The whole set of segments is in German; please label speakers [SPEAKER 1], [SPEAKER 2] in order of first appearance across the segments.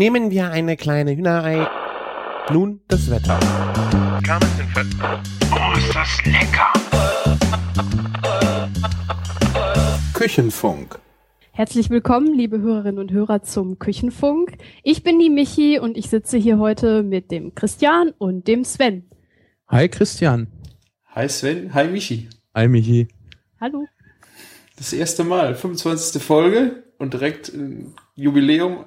[SPEAKER 1] Nehmen wir eine kleine Hühnerei. Nun das Wetter.
[SPEAKER 2] Oh, ist das lecker!
[SPEAKER 3] Küchenfunk.
[SPEAKER 4] Herzlich willkommen, liebe Hörerinnen und Hörer zum Küchenfunk. Ich bin die Michi und ich sitze hier heute mit dem Christian und dem Sven.
[SPEAKER 5] Hi Christian.
[SPEAKER 3] Hi Sven, hi Michi.
[SPEAKER 5] Hi Michi.
[SPEAKER 4] Hallo.
[SPEAKER 3] Das erste Mal, 25. Folge und direkt ein Jubiläum.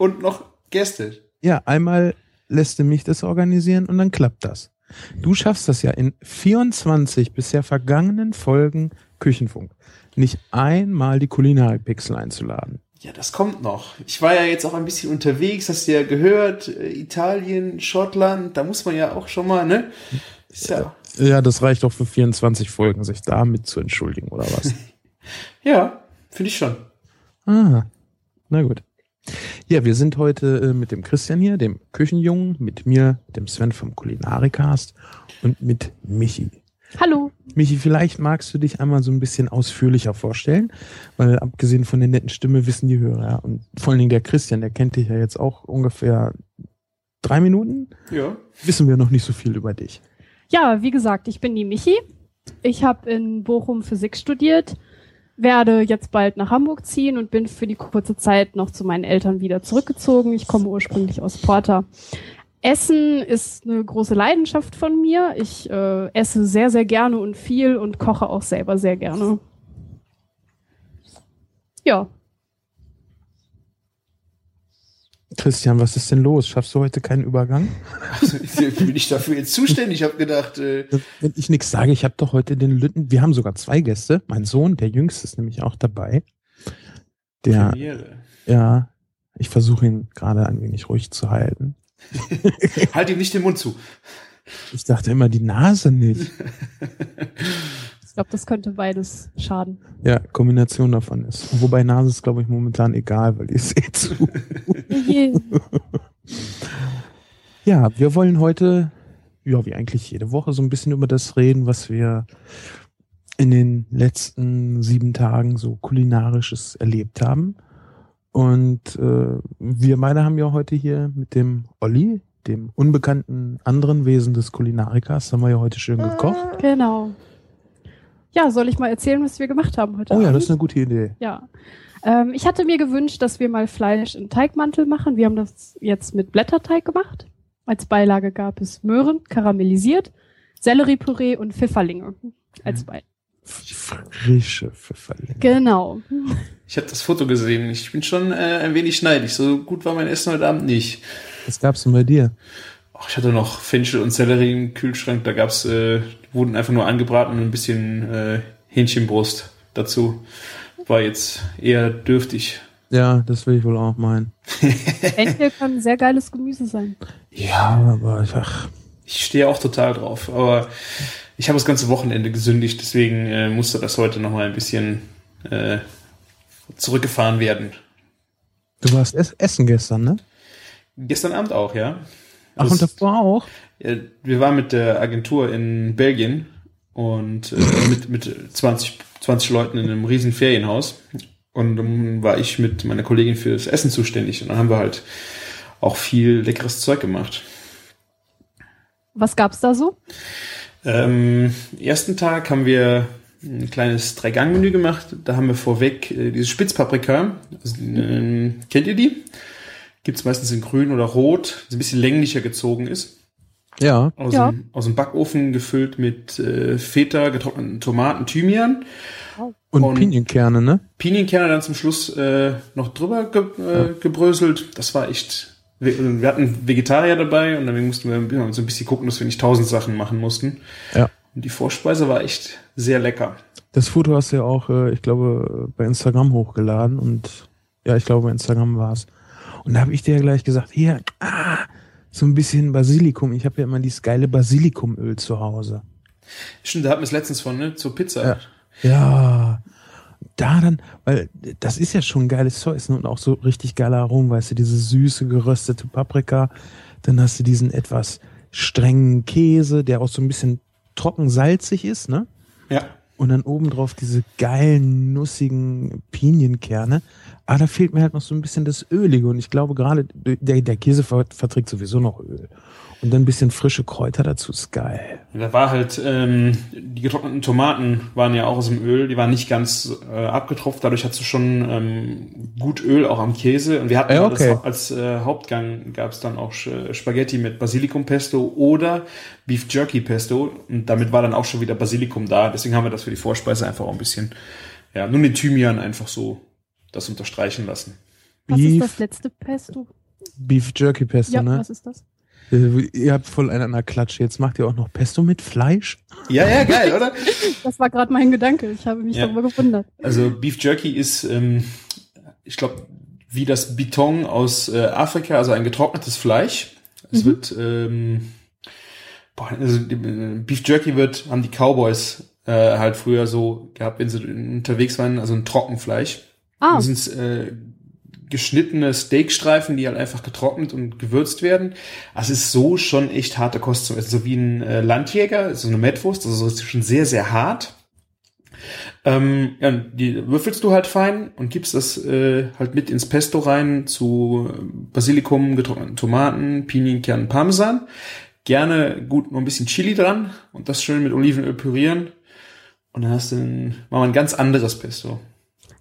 [SPEAKER 3] Und noch Gäste.
[SPEAKER 5] Ja, einmal lässt du mich das organisieren und dann klappt das. Du schaffst das ja in 24 bisher vergangenen Folgen Küchenfunk. Nicht einmal die Kulinarik-Pixel einzuladen.
[SPEAKER 3] Ja, das kommt noch. Ich war ja jetzt auch ein bisschen unterwegs, hast du ja gehört, äh, Italien, Schottland, da muss man ja auch schon mal, ne? Ist ja,
[SPEAKER 5] Ja, das reicht doch für 24 Folgen, sich damit zu entschuldigen, oder was?
[SPEAKER 3] ja finde ich schon.
[SPEAKER 5] ah, na gut. Ja, wir sind heute äh, mit dem Christian hier, dem Küchenjungen, mit mir, dem Sven vom Kulinarikast und mit Michi.
[SPEAKER 4] Hallo.
[SPEAKER 5] Michi, vielleicht magst du dich einmal so ein bisschen ausführlicher vorstellen, weil abgesehen von der netten Stimme wissen die Hörer und vor allen Dingen der Christian, der kennt dich ja jetzt auch ungefähr drei Minuten,
[SPEAKER 3] Ja.
[SPEAKER 5] wissen wir noch nicht so viel über dich.
[SPEAKER 4] Ja, wie gesagt, ich bin die Michi. Ich habe in Bochum Physik studiert, werde jetzt bald nach Hamburg ziehen und bin für die kurze Zeit noch zu meinen Eltern wieder zurückgezogen. Ich komme ursprünglich aus Porta. Essen ist eine große Leidenschaft von mir. Ich äh, esse sehr, sehr gerne und viel und koche auch selber sehr gerne. Ja,
[SPEAKER 5] Christian, was ist denn los? Schaffst du heute keinen Übergang?
[SPEAKER 3] Also, bin ich dafür jetzt zuständig? Ich habe gedacht, äh,
[SPEAKER 5] Wenn ich nichts sage, ich habe doch heute den Lütten, wir haben sogar zwei Gäste. Mein Sohn, der Jüngste, ist nämlich auch dabei. Der,
[SPEAKER 3] Premiere.
[SPEAKER 5] ja, ich versuche ihn gerade ein wenig ruhig zu halten.
[SPEAKER 3] Halt ihm nicht den Mund zu.
[SPEAKER 5] Ich dachte immer, die Nase nicht.
[SPEAKER 4] ich glaube, das könnte beides schaden.
[SPEAKER 5] Ja, Kombination davon ist. Wobei Nase ist, glaube ich, momentan egal, weil ich sehe zu. Ja, wir wollen heute, ja, wie eigentlich jede Woche, so ein bisschen über das reden, was wir in den letzten sieben Tagen so kulinarisches erlebt haben. Und äh, wir beide haben ja heute hier mit dem Olli, dem unbekannten anderen Wesen des Kulinarikers, haben wir ja heute schön gekocht.
[SPEAKER 4] Genau. Ja, soll ich mal erzählen, was wir gemacht haben heute
[SPEAKER 5] Oh ja,
[SPEAKER 4] Abend?
[SPEAKER 5] das ist eine gute Idee.
[SPEAKER 4] Ja. Ähm, ich hatte mir gewünscht, dass wir mal Fleisch in Teigmantel machen. Wir haben das jetzt mit Blätterteig gemacht. Als Beilage gab es Möhren, karamellisiert, Selleriepüree und Pfifferlinge als Beilage.
[SPEAKER 5] Frische Pfifferlinge.
[SPEAKER 4] Genau.
[SPEAKER 3] Ich habe das Foto gesehen. Ich bin schon äh, ein wenig neidisch. So gut war mein Essen heute Abend nicht.
[SPEAKER 5] Was gab's denn bei dir?
[SPEAKER 3] Ach, ich hatte noch Fenchel und Sellerie im Kühlschrank. Da gab's, äh, wurden einfach nur angebraten und ein bisschen äh, Hähnchenbrust dazu. War jetzt eher dürftig.
[SPEAKER 5] Ja, das will ich wohl auch meinen.
[SPEAKER 4] Fenchel kann ein sehr geiles Gemüse sein.
[SPEAKER 5] Ja, aber ach,
[SPEAKER 3] Ich stehe auch total drauf. Aber ich habe das ganze Wochenende gesündigt. Deswegen äh, musste das heute noch mal ein bisschen äh, zurückgefahren werden.
[SPEAKER 5] du warst es essen gestern, ne?
[SPEAKER 3] Gestern Abend auch, ja.
[SPEAKER 5] Ach,
[SPEAKER 3] Das-
[SPEAKER 5] und davor auch?
[SPEAKER 3] Ja, wir waren mit der Agentur in Belgien und äh, mit, mit 20, 20 Leuten in einem riesen Ferienhaus. Und dann war ich mit meiner Kollegin für das Essen zuständig. Und dann haben wir halt auch viel leckeres Zeug gemacht.
[SPEAKER 4] Was gab's da so?
[SPEAKER 3] Ähm, ersten Tag haben wir ein kleines Drei-Gang-Menü gemacht. Da haben wir vorweg äh, diese Spitzpaprika. Also, ähm, kennt ihr die? Gibt's meistens in grün oder rot, die ein bisschen länglicher gezogen ist.
[SPEAKER 5] Ja.
[SPEAKER 3] Aus,
[SPEAKER 4] Ja.
[SPEAKER 3] dem, aus dem Backofen gefüllt mit äh, Feta, getrockneten Tomaten, Thymian.
[SPEAKER 5] Und,
[SPEAKER 3] Und-
[SPEAKER 5] Pinienkerne, ne?
[SPEAKER 3] Pinienkerne dann zum Schluss äh, noch drüber ge äh, gebröselt. Das war echt. Wir, wir hatten Vegetarier dabei und dann mussten wir ja, so ein bisschen gucken, dass wir nicht tausend Sachen machen mussten.
[SPEAKER 5] Ja.
[SPEAKER 3] Und die Vorspeise war echt sehr lecker.
[SPEAKER 5] Das Foto hast du ja auch, äh, ich glaube, bei Instagram hochgeladen und ja, ich glaube, bei Instagram war's. Und da habe ich dir ja gleich gesagt, hier, ah, so ein bisschen Basilikum. Ich habe ja immer dieses geile Basilikumöl zu Hause.
[SPEAKER 3] Stimmt, da hatten wir es letztens von, ne? Zur Pizza.
[SPEAKER 5] Ja. Ja, da dann, weil das ist ja schon ein geiles Zeug ne? und auch so richtig geiler Aromen, weißt du, diese süße geröstete Paprika, dann hast du diesen etwas strengen Käse, der auch so ein bisschen trocken salzig ist, ne?
[SPEAKER 3] ja.
[SPEAKER 5] Und dann obendrauf diese geilen, nussigen Pinienkerne. Aber da fehlt mir halt noch so ein bisschen das Ölige und ich glaube gerade, der, der Käse ver verträgt sowieso noch Öl. Und dann ein bisschen frische Kräuter dazu ist geil.
[SPEAKER 3] Da war halt, ähm, die getrockneten Tomaten waren ja auch aus dem Öl, die waren nicht ganz äh, abgetropft, dadurch hast du schon ähm, gut Öl auch am Käse. Und wir hatten
[SPEAKER 5] Ja,
[SPEAKER 3] ja,
[SPEAKER 5] okay.
[SPEAKER 3] als äh, Hauptgang gab es dann auch Spaghetti mit Basilikum Pesto oder Beef Jerky Pesto. Und damit war dann auch schon wieder Basilikum da. Deswegen haben wir das für die Vorspeise einfach auch ein bisschen, ja, nur den Thymian einfach so das unterstreichen lassen.
[SPEAKER 4] Was ist
[SPEAKER 5] Beef,
[SPEAKER 4] das letzte Pesto?
[SPEAKER 5] Beef Jerky Pesto,
[SPEAKER 4] Ja,
[SPEAKER 5] ne?
[SPEAKER 4] was ist das?
[SPEAKER 5] Äh, Ihr habt voll einen an der Klatsche. Jetzt macht ihr auch noch Pesto mit Fleisch?
[SPEAKER 3] Ja, ja, geil, oder?
[SPEAKER 4] Das war gerade mein Gedanke. Ich habe mich
[SPEAKER 3] Ja.
[SPEAKER 4] darüber gewundert.
[SPEAKER 3] Also Beef Jerky ist, ähm, ich glaube, wie das Biton aus äh, Afrika, also ein getrocknetes Fleisch. Es
[SPEAKER 4] Mhm.
[SPEAKER 3] wird, ähm, boah, also äh, Beef Jerky wird, haben die Cowboys äh, halt früher so gehabt, wenn sie unterwegs waren, also ein Trockenfleisch.
[SPEAKER 4] Ah,
[SPEAKER 3] Das sind äh, geschnittene Steakstreifen, die halt einfach getrocknet und gewürzt werden. Also es ist so schon echt harte Kost zum Essen. So wie ein äh, Landjäger, so eine Mettwurst, also so ist schon sehr, sehr hart. Ähm, ja, die würfelst du halt fein und gibst das äh, halt mit ins Pesto rein zu Basilikum, getrockneten Tomaten, Pinienkern, Parmesan. Gerne gut noch ein bisschen Chili dran und das schön mit Olivenöl pürieren. Und dann hast du ein, mal ein ganz anderes Pesto.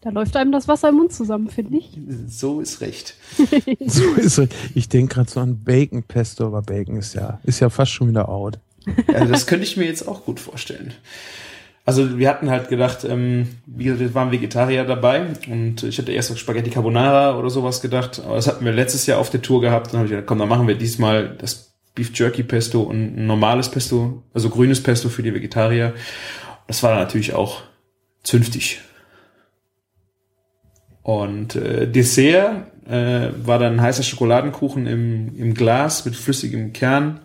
[SPEAKER 4] Da läuft einem das Wasser im Mund zusammen, finde ich.
[SPEAKER 3] So ist recht.
[SPEAKER 5] So ist es. Ich denke gerade so an Bacon Pesto, aber Bacon ist ja, ist ja fast schon wieder out.
[SPEAKER 3] Also das könnte ich mir jetzt auch gut vorstellen. Also wir hatten halt gedacht, ähm, wie gesagt, wir waren Vegetarier dabei und ich hatte erst auf Spaghetti Carbonara oder sowas gedacht, aber das hatten wir letztes Jahr auf der Tour gehabt. Dann habe ich gedacht, komm, dann machen wir diesmal das Beef Jerky Pesto und ein normales Pesto, also grünes Pesto für die Vegetarier. Das war dann natürlich auch zünftig. Und äh, Dessert äh, war dann heißer Schokoladenkuchen im, im Glas mit flüssigem Kern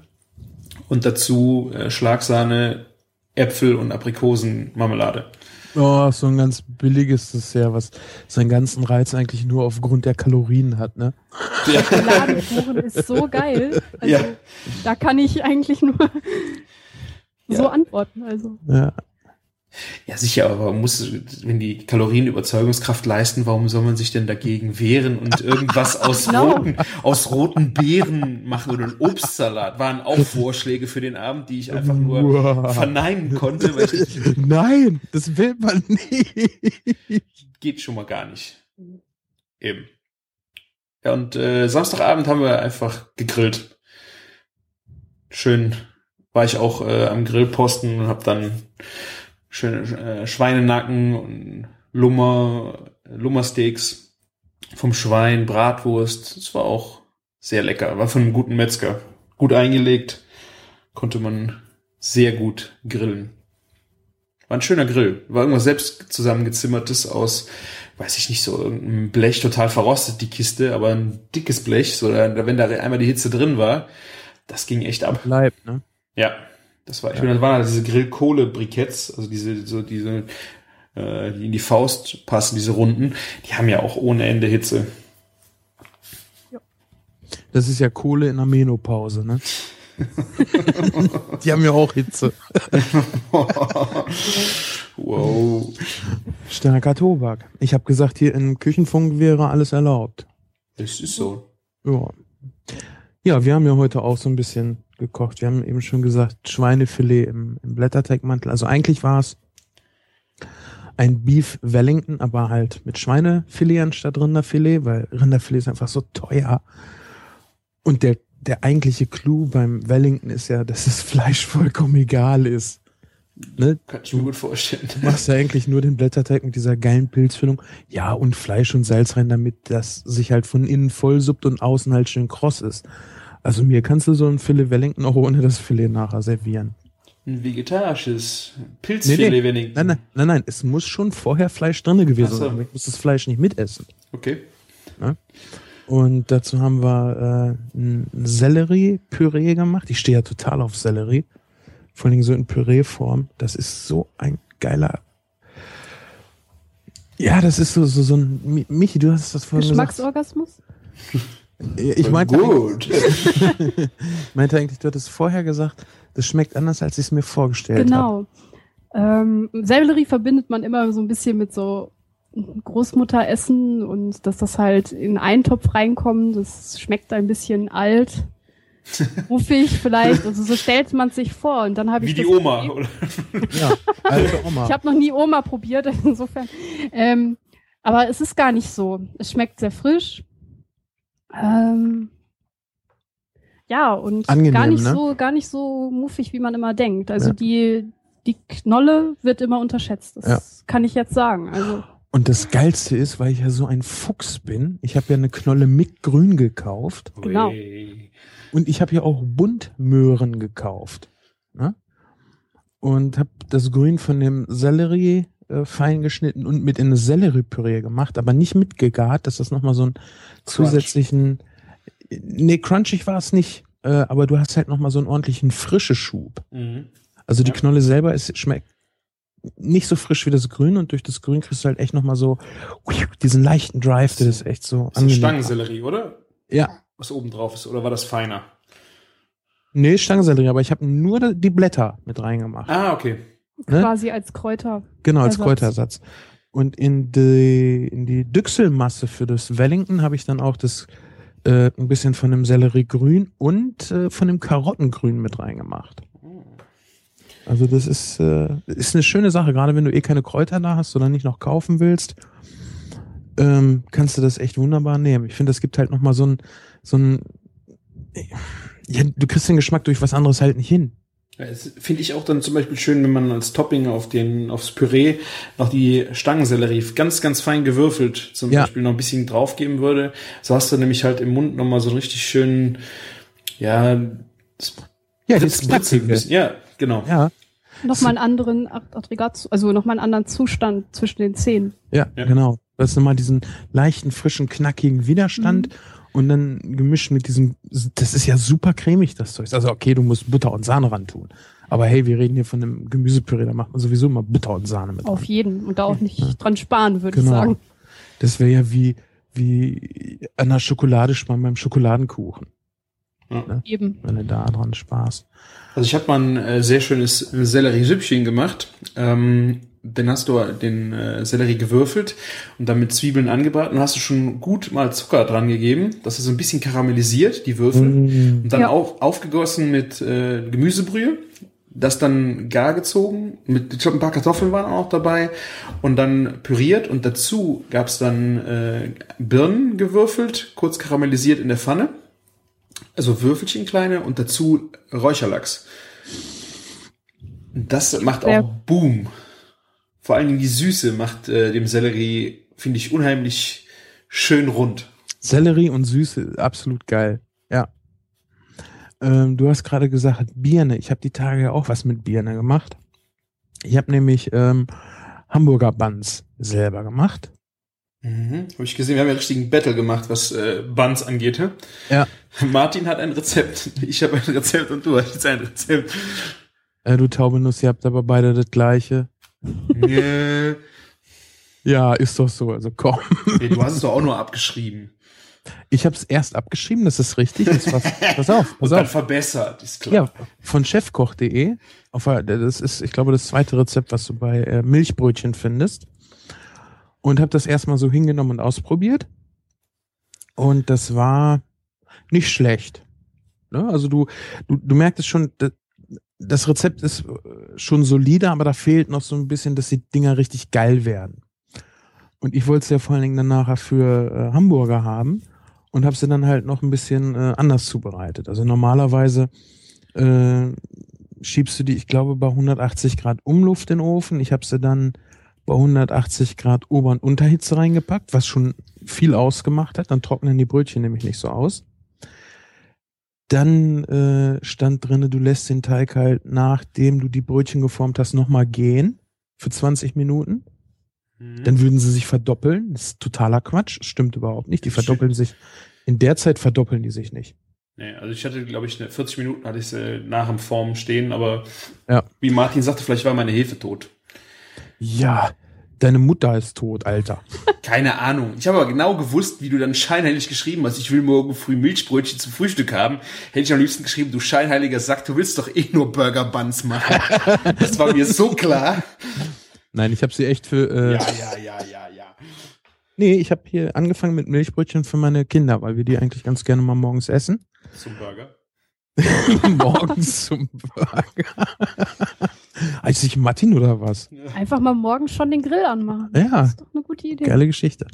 [SPEAKER 3] und dazu äh, Schlagsahne, Äpfel und Aprikosenmarmelade.
[SPEAKER 5] Oh, so ein ganz billiges Dessert, was seinen ganzen Reiz eigentlich nur aufgrund der Kalorien hat, ne?
[SPEAKER 4] Schokoladenkuchen ist so geil. Also,
[SPEAKER 3] Ja.
[SPEAKER 4] Da kann ich eigentlich nur so
[SPEAKER 3] Ja.
[SPEAKER 4] antworten. Also,
[SPEAKER 5] Ja.
[SPEAKER 3] Ja, sicher, aber man muss, wenn die Kalorien Überzeugungskraft leisten, warum soll man sich denn dagegen wehren und irgendwas aus
[SPEAKER 4] Genau.
[SPEAKER 3] roten, aus roten Beeren machen oder einen Obstsalat? Waren auch Vorschläge für den Abend, die ich einfach nur
[SPEAKER 5] Wow.
[SPEAKER 3] verneinen konnte,
[SPEAKER 5] Nein, das will man nicht.
[SPEAKER 3] geht schon mal gar nicht. Eben. Ja, und äh, Samstagabend haben wir einfach gegrillt. Schön war ich auch äh, am Grillposten und habe dann Schweinenacken und Lummer, Lummersteaks vom Schwein, Bratwurst. Das war auch sehr lecker. War von einem guten Metzger. Gut eingelegt. Konnte man sehr gut grillen. War ein schöner Grill. War irgendwas selbst zusammengezimmertes aus, weiß ich nicht, so irgendein Blech total verrostet, die Kiste, aber ein dickes Blech, so wenn da einmal die Hitze drin war, das ging echt ab.
[SPEAKER 5] Bleibt, ne?
[SPEAKER 3] Ja, das war, ich meine, das waren halt diese Grillkohle-Briketts, also diese, so diese, äh, die in die Faust passen, diese Runden, die haben ja auch ohne Ende Hitze.
[SPEAKER 5] Das ist ja Kohle in der Menopause, ne? Die haben ja auch Hitze.
[SPEAKER 3] wow.
[SPEAKER 5] Starker Tobak. Ich habe gesagt, hier im Küchenfunk wäre alles erlaubt.
[SPEAKER 3] Das ist so.
[SPEAKER 5] Ja. Ja, wir haben ja heute auch so ein bisschen gekocht. Wir haben eben schon gesagt, Schweinefilet im, im Blätterteigmantel. Also eigentlich war es ein Beef Wellington, aber halt mit Schweinefilet anstatt Rinderfilet, weil Rinderfilet ist einfach so teuer. Und der, der eigentliche Clou beim Wellington ist ja, dass das Fleisch vollkommen egal ist. Ne?
[SPEAKER 3] Kann ich mir gut vorstellen.
[SPEAKER 5] Du machst ja eigentlich nur den Blätterteig mit dieser geilen Pilzfüllung. Ja, und Fleisch und Salz rein, damit das sich halt von innen voll suppt und außen halt schön kross ist. Also mir kannst du so ein Filet Wellington auch ohne das Filet nachher servieren.
[SPEAKER 3] Ein vegetarisches Pilzfilet,
[SPEAKER 5] Nee, nee.
[SPEAKER 3] ich.
[SPEAKER 5] Nein, nein, nein, nein, es muss schon vorher Fleisch drinne gewesen
[SPEAKER 3] Ach so.
[SPEAKER 5] sein. Ich muss das Fleisch nicht mitessen.
[SPEAKER 3] Okay.
[SPEAKER 5] Und dazu haben wir äh, ein Sellerie-Püree gemacht. Ich stehe ja total auf Sellerie. Vor allen Dingen so in Püreeform. Das ist so ein geiler. Ja, das ist so, so, so ein. Mi- Michi, du hast das vorhin gesagt.
[SPEAKER 4] Geschmacksorgasmus?
[SPEAKER 5] Ich meinte,
[SPEAKER 3] gut.
[SPEAKER 5] meinte eigentlich, du hattest vorher gesagt, das schmeckt anders, als ich es mir vorgestellt habe.
[SPEAKER 4] Genau. Ähm, Sellerie verbindet man immer so ein bisschen mit so Großmutter essen und dass das halt in einen Topf reinkommt. Das schmeckt ein bisschen alt. Muffig vielleicht. Also so stellt man sich vor. Und dann habe ich
[SPEAKER 3] Wie die Oma, oder?
[SPEAKER 5] Ja, alte Oma.
[SPEAKER 4] Ich habe noch nie Oma probiert, insofern. Ähm, aber es ist gar nicht so. Es schmeckt sehr frisch. Ähm, ja, und
[SPEAKER 5] Angenehm,
[SPEAKER 4] gar nicht
[SPEAKER 5] ne?
[SPEAKER 4] so, gar nicht so muffig, wie man immer denkt. Also
[SPEAKER 5] Ja.
[SPEAKER 4] die, die Knolle wird immer unterschätzt. Das
[SPEAKER 5] Ja.
[SPEAKER 4] kann ich jetzt sagen. Also
[SPEAKER 5] Und das Geilste ist, weil ich ja so ein Fuchs bin, ich habe ja eine Knolle mit Grün gekauft
[SPEAKER 4] Genau.
[SPEAKER 5] Und ich habe ja auch Buntmöhren gekauft. Ne? Und habe das Grün von dem Sellerie äh, fein geschnitten und mit in eine Selleriepüree gemacht, aber nicht mitgegart, dass das nochmal so einen zusätzlichen, nee, crunchig war es nicht, äh, aber du hast halt nochmal so einen ordentlichen frische Schub.
[SPEAKER 3] Mhm.
[SPEAKER 5] Also die
[SPEAKER 3] Ja.
[SPEAKER 5] Knolle selber ist, schmeckt nicht so frisch wie das Grün und durch das Grün kriegst du halt echt nochmal so diesen leichten Drive, der ist echt so
[SPEAKER 3] Das ist Stangensellerie, oder?
[SPEAKER 5] Ja.
[SPEAKER 3] Was oben drauf ist, oder war das feiner?
[SPEAKER 5] Nee, Stangensellerie, aber ich habe nur die Blätter mit reingemacht.
[SPEAKER 3] Ah, okay.
[SPEAKER 5] Ne?
[SPEAKER 4] quasi als Kräuter.
[SPEAKER 5] genau, als
[SPEAKER 4] Ersatz.
[SPEAKER 5] Kräuterersatz. Und in die, in die Düchselmasse für das Wellington habe ich dann auch das äh, ein bisschen von dem Selleriegrün und äh, von dem Karottengrün mit reingemacht. Also das ist, äh, ist eine schöne Sache, gerade wenn du eh keine Kräuter da hast oder nicht noch kaufen willst, ähm, kannst du das echt wunderbar nehmen. Ich finde, das gibt halt nochmal so ein, so ein, ja, du kriegst den Geschmack durch was anderes halt nicht hin.
[SPEAKER 3] Finde ich auch dann zum Beispiel schön, wenn man als Topping auf den, aufs Püree noch die Stangensellerie ganz, ganz fein gewürfelt zum
[SPEAKER 5] Ja.
[SPEAKER 3] Beispiel noch ein bisschen draufgeben würde. So hast du nämlich halt im Mund nochmal so einen richtig schönen, ja,
[SPEAKER 5] Ja, das
[SPEAKER 3] bisschen. Ja, genau.
[SPEAKER 5] Ja,
[SPEAKER 4] Nochmal einen anderen Ag- Aggregat, also nochmal einen anderen Zustand zwischen den Zähnen.
[SPEAKER 5] ja,
[SPEAKER 3] Ja.
[SPEAKER 5] genau. Das ist nochmal diesen leichten, frischen, knackigen Widerstand
[SPEAKER 4] Mhm.
[SPEAKER 5] Und dann gemischt mit diesem, das ist ja super cremig, das Zeug. Also okay, du musst Butter und Sahne ran tun. Aber hey, wir reden hier von einem Gemüsepüree, da macht man sowieso immer Butter und Sahne mit.
[SPEAKER 4] Auf
[SPEAKER 5] dran.
[SPEAKER 4] jeden. Und da auch nicht dran sparen, würde
[SPEAKER 5] Genau.
[SPEAKER 4] ich sagen.
[SPEAKER 5] Das wäre ja wie, wie an der Schokolade sparen beim Schokoladenkuchen,
[SPEAKER 4] Eben.
[SPEAKER 5] wenn du da dran sparst.
[SPEAKER 3] Also ich habe mal ein äh, sehr schönes Sellerie-Süppchen gemacht. Ähm, dann hast du den äh, Sellerie gewürfelt und dann mit Zwiebeln angebraten und hast du schon gut mal Zucker dran gegeben, dass es so ein bisschen karamellisiert, die Würfel.
[SPEAKER 5] Mm.
[SPEAKER 3] Und dann
[SPEAKER 4] Ja.
[SPEAKER 3] auf, aufgegossen mit äh, Gemüsebrühe. Das dann gar gezogen. Mit, ich glaube, ein paar Kartoffeln waren auch dabei. Und dann püriert. Und dazu gab's dann äh, Birnen gewürfelt, kurz karamellisiert in der Pfanne. Also Würfelchen kleine und dazu Räucherlachs. Das macht auch Boom. Vor allen Dingen die Süße macht äh, dem Sellerie, finde ich, unheimlich schön rund.
[SPEAKER 5] Sellerie und Süße, absolut geil. Ja. Ähm, du hast gerade gesagt, Birne. Ich habe die Tage ja auch was mit Birne gemacht. Ich habe nämlich ähm, Hamburger Buns selber gemacht.
[SPEAKER 3] Mhm. Habe ich gesehen, wir haben ja richtig einen Battle gemacht, was äh, Buns angeht. hä?
[SPEAKER 5] Ja.
[SPEAKER 3] Martin hat ein Rezept, ich habe ein Rezept und du hast jetzt ein Rezept.
[SPEAKER 5] Äh, du taube Nuss, ihr habt aber beide das gleiche.
[SPEAKER 3] Nee.
[SPEAKER 5] Ja, ist doch so. Also komm.
[SPEAKER 3] Nee, du hast es doch auch nur abgeschrieben.
[SPEAKER 5] Ich habe es erst abgeschrieben, das ist richtig. Das war, pass auf,
[SPEAKER 3] Und
[SPEAKER 5] pass
[SPEAKER 3] dann
[SPEAKER 5] auf.
[SPEAKER 3] verbessert, ist klar.
[SPEAKER 5] Ja, von chefkoch.de. Der- das ist, ich glaube, das zweite Rezept, was du bei äh, Milchbrötchen findest. Und habe das erstmal so hingenommen und ausprobiert. Und das war nicht schlecht. Ne? Also du, du, du merkst es schon, da- das Rezept ist äh, schon solide, aber da fehlt noch so ein bisschen, dass die Dinger richtig geil werden. Und ich wollte es ja vor allen Dingen dann nachher für äh, Hamburger haben und habe sie dann halt noch ein bisschen äh, anders zubereitet. Also normalerweise äh, schiebst du die, ich glaube, bei 180 Grad Umluft in den Ofen. Ich habe sie dann bei 180 Grad Ober- und Unterhitze reingepackt, was schon viel ausgemacht hat. Dann trocknen die Brötchen nämlich nicht so aus. Dann äh, stand drinne, du lässt den Teig halt, nachdem du die Brötchen geformt hast, nochmal gehen für 20 Minuten.
[SPEAKER 3] Mhm.
[SPEAKER 5] Dann würden sie sich verdoppeln. Das ist totaler Quatsch. Stimmt überhaupt nicht. Die verdoppeln sich. In der Zeit verdoppeln die sich nicht.
[SPEAKER 3] Nee, also ich hatte, glaube ich, eine 40 Minuten hatte ich äh, nach dem Form stehen, aber
[SPEAKER 5] Ja.
[SPEAKER 3] wie Martin sagte, vielleicht war meine Hefe tot.
[SPEAKER 5] Ja, deine Mutter ist tot, Alter.
[SPEAKER 3] Keine Ahnung. Ich habe aber genau gewusst, wie du dann scheinheilig geschrieben hast, ich will morgen früh Milchbrötchen zum Frühstück haben. Hätte ich am liebsten geschrieben, du scheinheiliger Sack, du willst doch eh nur Burger Buns machen. das war mir so klar.
[SPEAKER 5] Nein, ich habe sie echt für. Äh,
[SPEAKER 3] Ja, ja, ja, ja, ja.
[SPEAKER 5] Nee, ich habe hier angefangen mit Milchbrötchen für meine Kinder, weil wir die eigentlich ganz gerne mal morgens essen.
[SPEAKER 3] Zum Burger.
[SPEAKER 5] morgens zum Burger. Als ich Martin oder was?
[SPEAKER 4] Einfach mal morgens schon den Grill anmachen.
[SPEAKER 5] Ja.
[SPEAKER 4] Das ist doch eine gute Idee.
[SPEAKER 5] Geile Geschichte.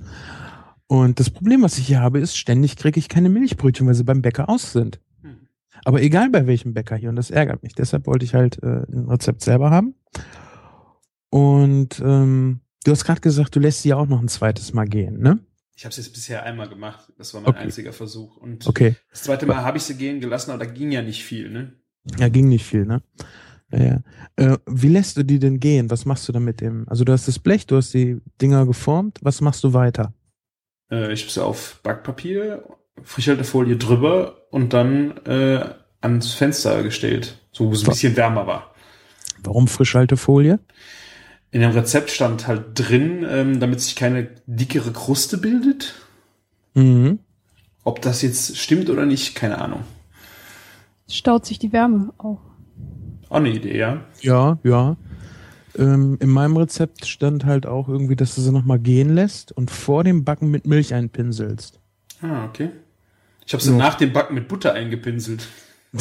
[SPEAKER 5] Und das Problem, was ich hier habe, ist, ständig kriege ich keine Milchbrötchen, weil sie beim Bäcker aus sind.
[SPEAKER 3] Hm.
[SPEAKER 5] Aber egal bei welchem Bäcker hier, und das ärgert mich. Deshalb wollte ich halt äh, ein Rezept selber haben. Und ähm, du hast gerade gesagt, du lässt sie ja auch noch ein zweites Mal gehen, ne?
[SPEAKER 3] Ich habe es jetzt bisher einmal gemacht. Das war mein
[SPEAKER 5] Okay.
[SPEAKER 3] einziger Versuch. Und
[SPEAKER 5] Okay.
[SPEAKER 3] das zweite Mal habe ich sie gehen gelassen, aber da ging ja nicht viel, ne?
[SPEAKER 5] Ja, ging nicht viel, ne? Ja. Äh, wie lässt du die denn gehen? Was machst du da mit dem? Also du hast das Blech, du hast die Dinger geformt. Was machst du weiter?
[SPEAKER 3] Äh, ich habe sie auf Backpapier, Frischhaltefolie drüber und dann äh, ans Fenster gestellt, so wo es ein bisschen wärmer war.
[SPEAKER 5] Warum Frischhaltefolie?
[SPEAKER 3] In dem Rezept stand halt drin, ähm, damit sich keine dickere Kruste bildet.
[SPEAKER 5] Mhm.
[SPEAKER 3] Ob das jetzt stimmt oder nicht, keine Ahnung.
[SPEAKER 4] Staut sich die Wärme auch.
[SPEAKER 3] Auch eine Idee, ja.
[SPEAKER 5] Ja, ja. Ähm, in meinem Rezept stand halt auch irgendwie, dass du sie nochmal gehen lässt und vor dem Backen mit Milch einpinselst.
[SPEAKER 3] Ah, okay. Ich habe sie
[SPEAKER 5] Ja.
[SPEAKER 3] nach dem Backen mit Butter eingepinselt.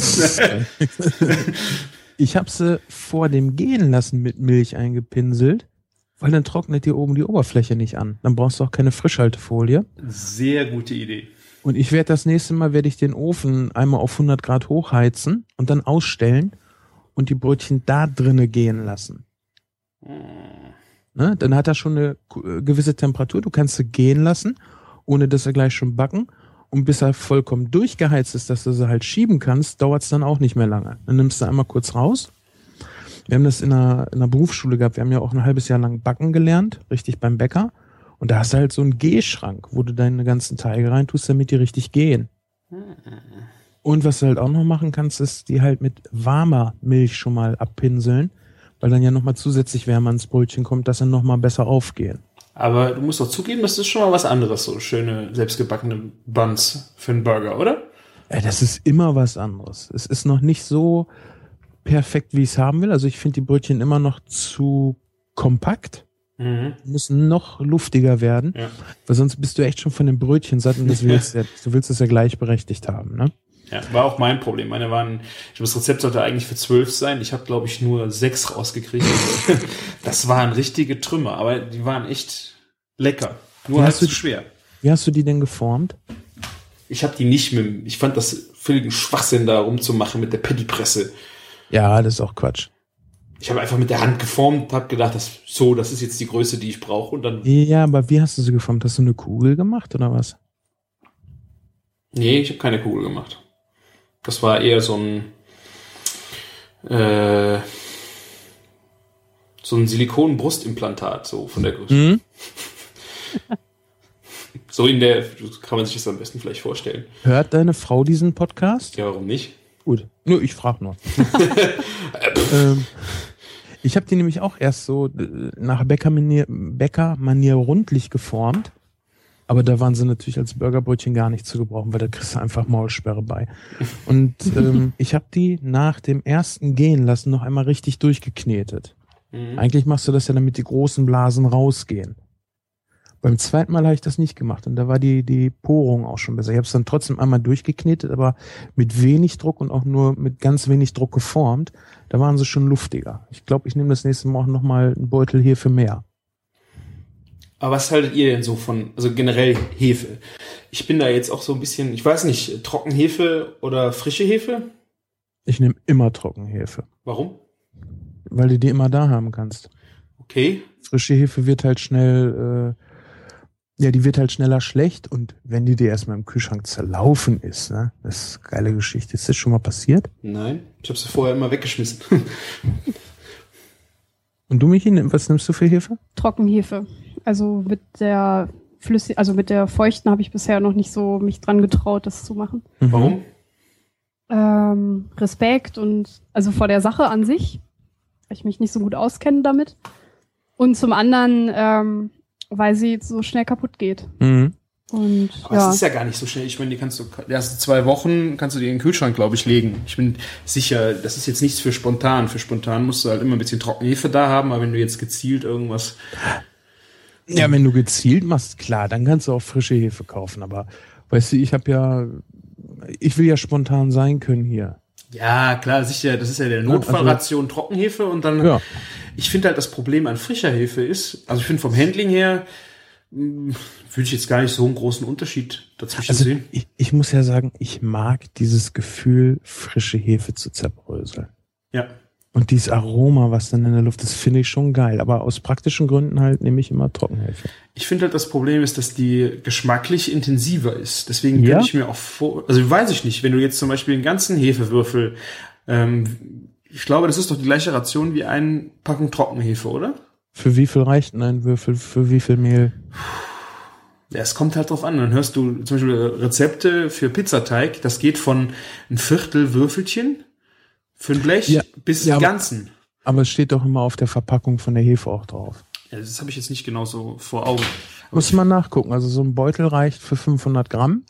[SPEAKER 5] ich habe sie vor dem Gehen lassen mit Milch eingepinselt, weil dann trocknet dir oben die Oberfläche nicht an. Dann brauchst du auch keine Frischhaltefolie.
[SPEAKER 3] Sehr gute Idee.
[SPEAKER 5] Und ich werde das nächste Mal werde ich den Ofen einmal auf 100 Grad hochheizen und dann ausstellen und die Brötchen da drinne gehen lassen. Ne? Dann hat er schon eine äh, gewisse Temperatur. Du kannst sie gehen lassen, ohne dass er gleich schon backen. Und bis er vollkommen durchgeheizt ist, dass du sie halt schieben kannst, dauert es dann auch nicht mehr lange. Dann nimmst du einmal kurz raus. Wir haben das in einer, in einer Berufsschule gehabt. Wir haben ja auch ein halbes Jahr lang backen gelernt, richtig beim Bäcker. Und da hast du halt so einen Gehschrank, wo du deine ganzen Teige reintust, damit die richtig gehen. Und was du halt auch noch machen kannst, ist die halt mit warmer Milch schon mal abpinseln, weil dann ja nochmal zusätzlich Wärme ans Brötchen kommt, dass sie nochmal besser aufgehen.
[SPEAKER 3] Aber du musst doch zugeben, das ist schon mal was anderes, so schöne selbstgebackene Buns für einen Burger, oder?
[SPEAKER 5] Ja, das ist immer was anderes. Es ist noch nicht so perfekt, wie ich es haben will. Also ich finde die Brötchen immer noch zu kompakt,
[SPEAKER 3] Mhm.
[SPEAKER 5] müssen noch luftiger werden,
[SPEAKER 3] Ja.
[SPEAKER 5] weil sonst bist du echt schon von den Brötchen satt und das willst du, ja, du willst es ja gleichberechtigt haben, ne?
[SPEAKER 3] Ja, war auch mein Problem. Meine waren, ich glaube, das Rezept sollte eigentlich für zwölf sein. Ich habe, glaube ich, nur sechs rausgekriegt. das waren richtige Trümmer, aber die waren echt lecker. Nur halt
[SPEAKER 5] hast du-
[SPEAKER 3] zu schwer.
[SPEAKER 5] Wie hast du die denn geformt?
[SPEAKER 3] Ich habe die nicht mit, ich fand das völligen Schwachsinn da rumzumachen mit der Pettypresse.
[SPEAKER 5] Ja, das ist auch Quatsch.
[SPEAKER 3] Ich habe einfach mit der Hand geformt, habe gedacht, das so, das ist jetzt die Größe, die ich brauche und dann
[SPEAKER 5] Ja, aber wie hast du sie geformt? Hast du eine Kugel gemacht oder was?
[SPEAKER 3] Nee, ich habe keine Kugel gemacht. Das war eher so ein äh, so ein Silikon-Brustimplantat, so von der Größe.
[SPEAKER 5] Mhm.
[SPEAKER 3] So in der, kann man sich das am besten vielleicht vorstellen.
[SPEAKER 5] Hört deine Frau diesen Podcast?
[SPEAKER 3] Ja, warum nicht?
[SPEAKER 5] Gut. Nö, ich frage nur. ähm, ich habe die nämlich auch erst so äh, nach Bäckermanier Bäcker -Manier rundlich geformt. Aber da waren sie natürlich als Burgerbrötchen gar nicht zu gebrauchen, weil da kriegst du einfach Maulsperre bei. Und ähm, ich habe die nach dem ersten Gehen lassen noch einmal richtig durchgeknetet.
[SPEAKER 3] Mhm.
[SPEAKER 5] Eigentlich machst du das ja, damit die großen Blasen rausgehen. Beim zweiten Mal habe ich das nicht gemacht und da war die, die Porung auch schon besser. Ich habe es dann trotzdem einmal durchgeknetet, aber mit wenig Druck und auch nur mit ganz wenig Druck geformt. Da waren sie schon luftiger. Ich glaube, ich nehme das nächste Mal auch nochmal einen Beutel hier für mehr.
[SPEAKER 3] Aber was haltet ihr denn so von, also generell Hefe? Ich bin da jetzt auch so ein bisschen, ich weiß nicht, Trockenhefe oder frische Hefe?
[SPEAKER 5] Ich nehme immer Trockenhefe,
[SPEAKER 3] Warum?
[SPEAKER 5] weil du die immer da haben kannst.
[SPEAKER 3] Okay.
[SPEAKER 5] Frische Hefe wird halt schnell, äh, ja, die wird halt schneller schlecht und wenn die dir erstmal im Kühlschrank zerlaufen ist, ne, das ist eine geile Geschichte. Ist das schon mal passiert?
[SPEAKER 3] Nein, ich habe sie vorher immer weggeschmissen.
[SPEAKER 5] Und du, Michi, was nimmst du für Hefe?
[SPEAKER 4] Trockenhefe. Also mit der flüssig, also mit der feuchten habe ich bisher noch nicht so mich dran getraut, das zu machen.
[SPEAKER 5] Mhm.
[SPEAKER 3] Warum?
[SPEAKER 4] Ähm, Respekt und also vor der Sache an sich, weil ich mich nicht so gut auskenne damit. Und zum anderen, ähm, weil sie so schnell kaputt geht.
[SPEAKER 5] Mhm.
[SPEAKER 4] Und
[SPEAKER 3] Aber
[SPEAKER 4] ja,
[SPEAKER 3] es ist ja gar nicht so schnell. Ich meine, die kannst du, die ersten zwei Wochen kannst du dir in den Kühlschrank, glaube ich, legen. Ich bin sicher, das ist jetzt nichts für spontan. Für spontan musst du halt immer ein bisschen Trockenhefe da haben, aber wenn du jetzt gezielt irgendwas.
[SPEAKER 5] Ja, wenn du gezielt machst, klar, dann kannst du auch frische Hefe kaufen. Aber weißt du, ich habe ja, ich will ja spontan sein können hier.
[SPEAKER 3] Ja, klar, sicher, das ist ja der Notfallration Trockenhefe und dann,
[SPEAKER 5] Ja.
[SPEAKER 3] ich finde halt das Problem an frischer Hefe ist, also ich finde vom Handling her, mh, würde ich jetzt gar nicht so einen großen Unterschied dazwischen
[SPEAKER 5] Also
[SPEAKER 3] sehen.
[SPEAKER 5] ich, ich muss ja sagen, ich mag dieses Gefühl, frische Hefe zu zerbröseln.
[SPEAKER 3] Ja.
[SPEAKER 5] Und dieses Aroma, was dann in der Luft ist, finde ich schon geil. Aber aus praktischen Gründen halt nehme ich immer Trockenhefe.
[SPEAKER 3] Ich finde halt das Problem ist, dass die geschmacklich intensiver ist. Deswegen
[SPEAKER 5] Ja?
[SPEAKER 3] ich mir auch vor, also weiß ich nicht, wenn du jetzt zum Beispiel einen ganzen Hefewürfel, ähm, ich glaube, das ist doch die gleiche Ration wie eine Packung Trockenhefe, oder?
[SPEAKER 5] Für wie viel reicht denn ein Würfel? Für wie viel Mehl?
[SPEAKER 3] Ja, es kommt halt drauf an. Dann hörst du zum Beispiel Rezepte für Pizzateig. Das geht von ein Viertel Würfelchen für ein Blech
[SPEAKER 5] Ja,
[SPEAKER 3] bis
[SPEAKER 5] ja,
[SPEAKER 3] zum
[SPEAKER 5] aber-
[SPEAKER 3] Ganzen.
[SPEAKER 5] Aber es steht doch immer auf der Verpackung von der Hefe auch drauf.
[SPEAKER 3] Ja, das habe ich jetzt nicht genau so vor Augen. Aber
[SPEAKER 5] Muss man nachgucken. Also so ein Beutel reicht für 500 Gramm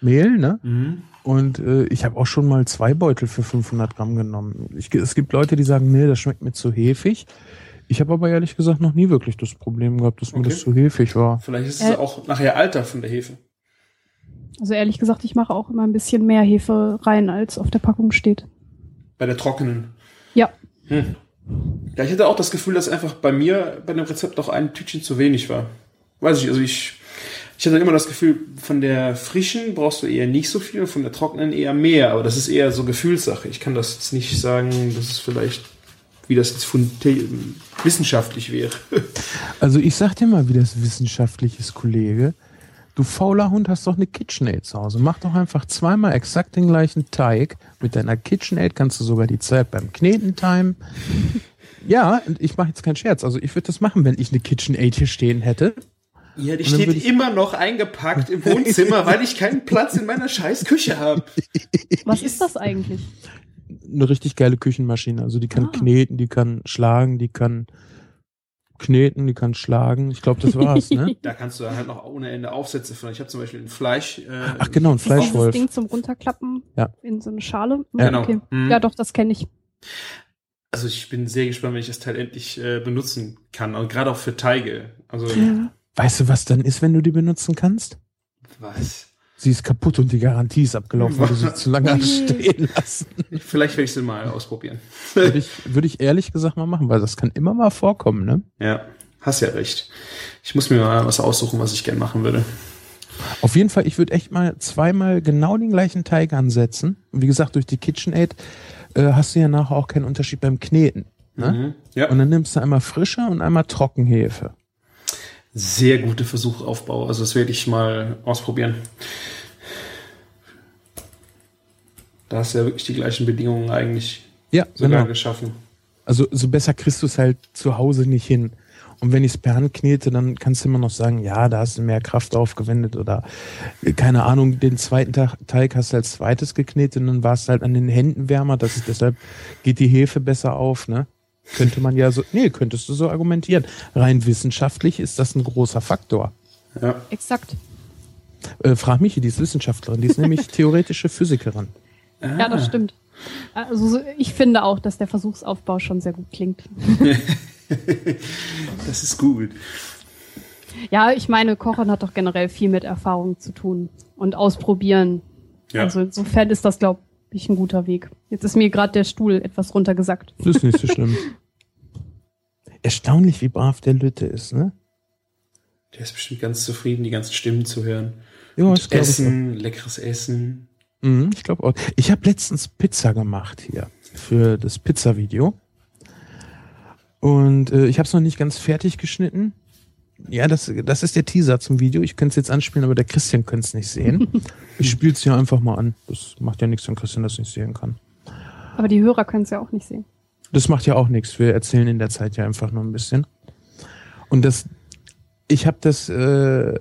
[SPEAKER 5] Mehl, ne?
[SPEAKER 3] Mhm.
[SPEAKER 5] Und äh, ich habe auch schon mal zwei Beutel für 500 Gramm genommen. Ich, es gibt Leute, die sagen, nee, das schmeckt mir zu hefig. Ich habe aber ehrlich gesagt noch nie wirklich das Problem gehabt, dass mir
[SPEAKER 3] Okay.
[SPEAKER 5] das zu hefig war.
[SPEAKER 3] Vielleicht ist
[SPEAKER 4] Äh.
[SPEAKER 3] es auch nachher Alter von der Hefe.
[SPEAKER 4] Also ehrlich gesagt, ich mache auch immer ein bisschen mehr Hefe rein, als auf der Packung steht.
[SPEAKER 3] Bei der trockenen.
[SPEAKER 4] Ja.
[SPEAKER 3] Hm. Ja, ich hatte auch das Gefühl, dass einfach bei mir bei dem Rezept auch ein Tütchen zu wenig war. Weiß ich, also ich, ich hatte immer das Gefühl, von der frischen brauchst du eher nicht so viel, und von der trockenen eher mehr, aber das ist eher so Gefühlssache. Ich kann das jetzt nicht sagen, dass es vielleicht, wie das jetzt von wissenschaftlich wäre.
[SPEAKER 5] Also ich sag dir mal, wie das wissenschaftlich ist, Kollege. Du fauler Hund hast doch eine KitchenAid zu Hause. Mach doch einfach zweimal exakt den gleichen Teig. Mit deiner KitchenAid kannst du sogar die Zeit beim Kneten timen. Ja, und ich mache jetzt keinen Scherz. Also ich würde das machen, wenn ich eine KitchenAid hier stehen hätte.
[SPEAKER 3] Ja, die steht
[SPEAKER 5] ich-
[SPEAKER 3] immer noch eingepackt im Wohnzimmer, weil ich keinen Platz in meiner scheiß Küche habe.
[SPEAKER 4] Was ist das eigentlich?
[SPEAKER 5] Eine richtig geile Küchenmaschine. Also die kann
[SPEAKER 4] Ah.
[SPEAKER 5] kneten, die kann schlagen, die kann kneten, die kann schlagen. Ich glaube, das war's, ne?
[SPEAKER 3] Da kannst du dann halt noch ohne Ende Aufsätze von. Ich habe zum Beispiel ein Fleisch. Äh,
[SPEAKER 5] Ach genau, ein Fleischwolf.
[SPEAKER 4] Ding zum Runterklappen
[SPEAKER 5] Ja.
[SPEAKER 4] in so eine Schale?
[SPEAKER 5] Ja.
[SPEAKER 3] Genau.
[SPEAKER 4] Okay.
[SPEAKER 3] Mhm.
[SPEAKER 4] Ja, doch, das kenne ich.
[SPEAKER 3] Also ich bin sehr gespannt, wenn ich das Teil endlich äh, benutzen kann. Und gerade auch für Teige. Also
[SPEAKER 4] Ja.
[SPEAKER 5] Weißt du, was dann ist, wenn du die benutzen kannst?
[SPEAKER 3] was?
[SPEAKER 5] Sie ist kaputt und die Garantie ist abgelaufen, weil du sie zu lange stehen lassen.
[SPEAKER 3] Vielleicht werde ich sie mal ausprobieren.
[SPEAKER 5] Würde ich, würde ich ehrlich gesagt mal machen, weil das kann immer mal vorkommen, ne?
[SPEAKER 3] Ja, hast ja recht. Ich muss mir mal was aussuchen, was ich gern machen würde.
[SPEAKER 5] Auf jeden Fall, ich würde echt mal zweimal genau den gleichen Teig ansetzen. Und wie gesagt, durch die KitchenAid äh, hast du ja nachher auch keinen Unterschied beim Kneten. Ne?
[SPEAKER 3] Mhm. Ja,
[SPEAKER 5] Und dann nimmst du einmal frische und einmal Trockenhefe.
[SPEAKER 3] Sehr gute Versuchaufbau. Also das werde ich mal ausprobieren. Da hast du ja wirklich die gleichen Bedingungen eigentlich
[SPEAKER 5] Ja,
[SPEAKER 3] sogar
[SPEAKER 5] genau.
[SPEAKER 3] geschaffen.
[SPEAKER 5] Also so besser kriegst du es halt zu Hause nicht hin. Und wenn ich es per Hand knete, dann kannst du immer noch sagen, ja, da hast du mehr Kraft aufgewendet oder äh, keine Ahnung, den zweiten Teig hast du als zweites geknetet und dann war es halt an den Händen wärmer, das ist deshalb geht die Hefe besser auf, ne? Könnte man ja so, nee, könntest du so argumentieren. Rein wissenschaftlich ist das ein großer Faktor.
[SPEAKER 3] Ja.
[SPEAKER 4] Exakt.
[SPEAKER 5] Äh, frag mich, die ist Wissenschaftlerin, die ist nämlich theoretische Physikerin.
[SPEAKER 4] Ja, das stimmt. Also so- ich finde auch, dass der Versuchsaufbau schon sehr gut klingt.
[SPEAKER 3] Das ist gut.
[SPEAKER 4] Ja, ich meine, Kochen hat doch generell viel mit Erfahrung zu tun und ausprobieren.
[SPEAKER 3] Ja.
[SPEAKER 4] Also insofern ist das, glaube ich, ein guter Weg. Jetzt ist mir gerade der Stuhl etwas runtergesackt.
[SPEAKER 5] Das ist nicht so schlimm. Erstaunlich, wie brav der Lütte ist, ne?
[SPEAKER 3] Der ist bestimmt ganz zufrieden, die ganzen Stimmen zu hören.
[SPEAKER 5] Ja,
[SPEAKER 3] Und. Essen, leckeres Essen.
[SPEAKER 5] Mhm, ich glaube auch. Ich habe letztens Pizza gemacht hier für das Pizza-Video. Und äh, ich habe es noch nicht ganz fertig geschnitten. Ja, das, das ist der Teaser zum Video. Ich könnte es jetzt anspielen, aber der Christian könnte es nicht sehen. ich spiele es hier einfach mal an. Das macht ja nichts, wenn Christian das nicht sehen kann.
[SPEAKER 4] Aber die Hörer können es ja auch nicht sehen.
[SPEAKER 5] Das macht ja auch nichts. Wir erzählen in der Zeit ja einfach nur ein bisschen. Und das, ich habe das, äh,